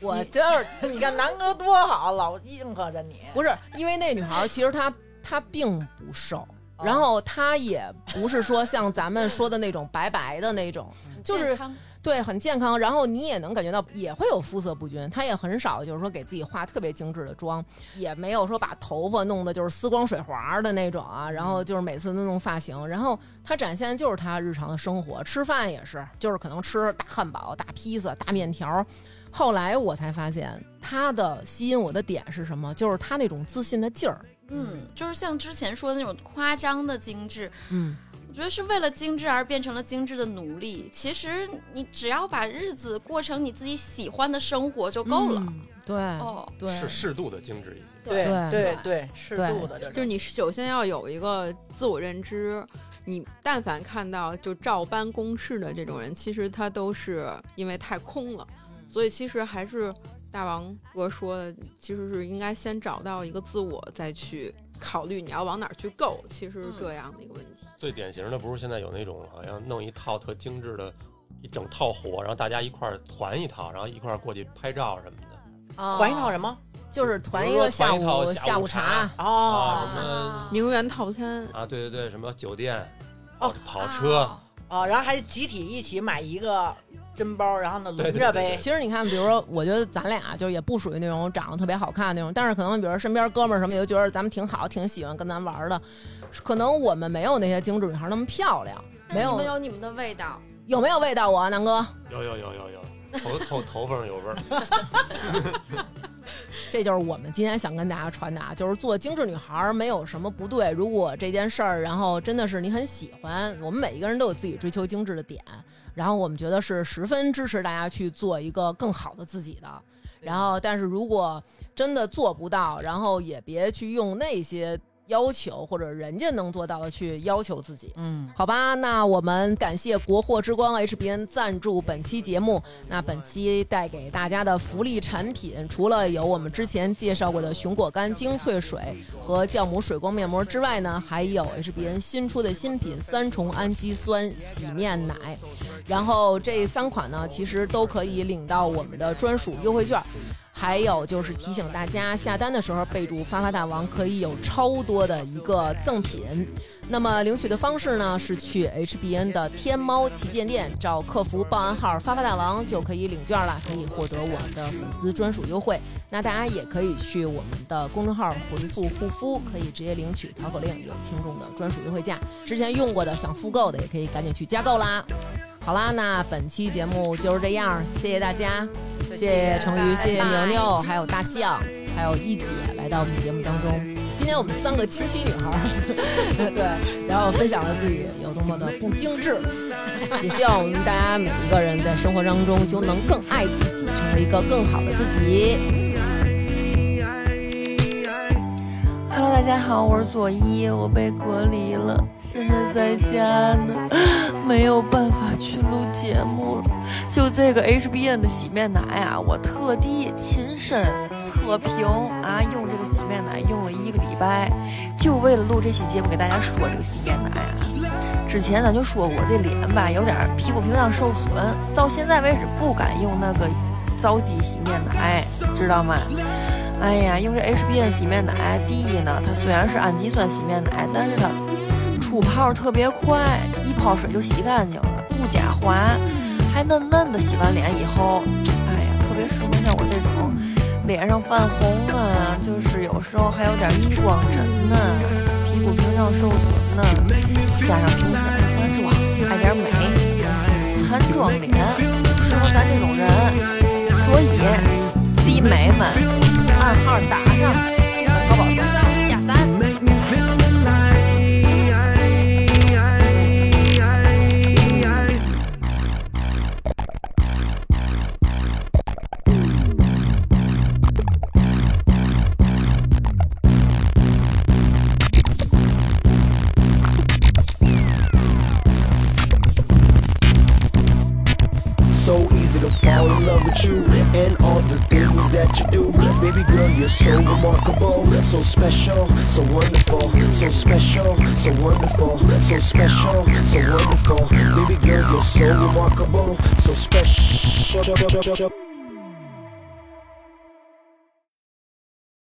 我就是你看南哥多好，老应和着你。不是因为那女孩儿，其实她她并不瘦，哦然后她也不是说像咱们说的那种白白的那种，就是对很健康。然后你也能感觉到也会有肤色不均，她也很少就是说给自己化特别精致的妆，也没有说把头发弄得就是丝光水滑的那种啊，然后就是每次都弄发型。然后她展现的就是她日常的生活，吃饭也是，就是可能吃大汉堡、大披萨、大面条。后来我才发现，他的吸引我的点是什么？就是他那种自信的劲儿。嗯，就是像之前说的那种夸张的精致，嗯，我觉得是为了精致而变成了精致的奴隶。其实你只要把日子过成你自己喜欢的生活就够了。嗯对，哦，对，是适度的精致一些。对对对对，适度的。就是你首先要有一个自我认知。你但凡看到就照搬公式的这种人，其实他都是因为太空了，所以其实还是大王哥说的，其实是应该先找到一个自我，再去考虑你要往哪儿去够，其实是这样的一个问题。最典型的不是现在有那种好像弄一套特精致的一整套活，然后大家一块儿团一套，然后一块儿过去拍照什么的啊还一套什么？就是团一比如说个下团一套午下午午茶，啊，哦什么名媛套餐，啊，对对对，什么酒店、哦跑车，哦，然后还集体一起买一个真包，然后呢轮着背。其实你看，比如说，我觉得咱俩就也不属于那种长得特别好看那种，但是可能比如说身边哥们儿什么，也都觉得咱们挺好，挺喜欢跟咱玩儿的。可能我们没有那些精致女孩那么漂亮，没有没有你们的味道。有没有味道我南哥？有有有有有，头头头发上有味儿。这就是我们今天想跟大家传达，就是做精致女孩儿没有什么不对。如果这件事儿，然后真的是你很喜欢，我们每一个人都有自己追求精致的点，然后我们觉得是十分支持大家去做一个更好的自己的。然后，但是如果真的做不到，然后也别去用那些要求或者人家能做到的去要求自己。嗯，好吧，那我们感谢国货之光 HBN 赞助本期节目。那本期带给大家的福利产品，除了有我们之前介绍过的熊果苷精粹水和酵母水光面膜之外呢，还有 HBN 新出的新品三重氨基酸洗面奶。然后这三款呢，其实都可以领到我们的专属优惠券。还有就是提醒大家，下单的时候备注“发发大王”，可以有超多的一个赠品。那么领取的方式呢，是去 HBN 的天猫旗舰店找客服报暗号“发发大王”就可以领券了，可以获得我们的粉丝专属优惠。那大家也可以去我们的公众号回复“护肤”，可以直接领取淘口令，有听众的专属优惠价。之前用过的想复购的，也可以赶紧去加购啦。好啦，那本期节目就是这样，谢谢大家，谢谢成瑜，谢谢牛牛，还有大象，还有一姐来到我们节目当中。今天我们三个惊奇女孩儿，对，然后分享了自己有多么的不精致，也希望我们大家每一个人在生活当中就能更爱自己，成为一个更好的自己。Hello，大家好，我是左一，我被隔离了，现在在家呢，没有办法去录节目了。就这个 HBN 的洗面奶啊，我特地亲身测评啊，用这个洗面奶用了一个礼拜，就为了录这期节目给大家说这个洗面奶啊。之前咱就说过，这脸吧有点皮肤屏障受损，到现在为止不敢用那个皂基洗面奶，知道吗？哎呀，用这 HBN 洗面奶，第一呢，它虽然是氨基酸洗面奶，但是它出泡特别快，一泡水就洗干净了，不假滑，还嫩嫩的。洗完脸以后，哎呀，特别适合像我这种脸上泛红啊，就是有时候还有点逆光疹呢，皮肤屏障受损呢，加上平时爱化妆、爱点美，残妆脸适合咱这种人，所以 C 美们。暗号打上。So easy to fall in love with you and all the things that you do. Baby girl, you're so remarkable, so special, so wonderful, so special, so wonderful, so special, so wonderful. Baby girl, you're so remarkable, so special.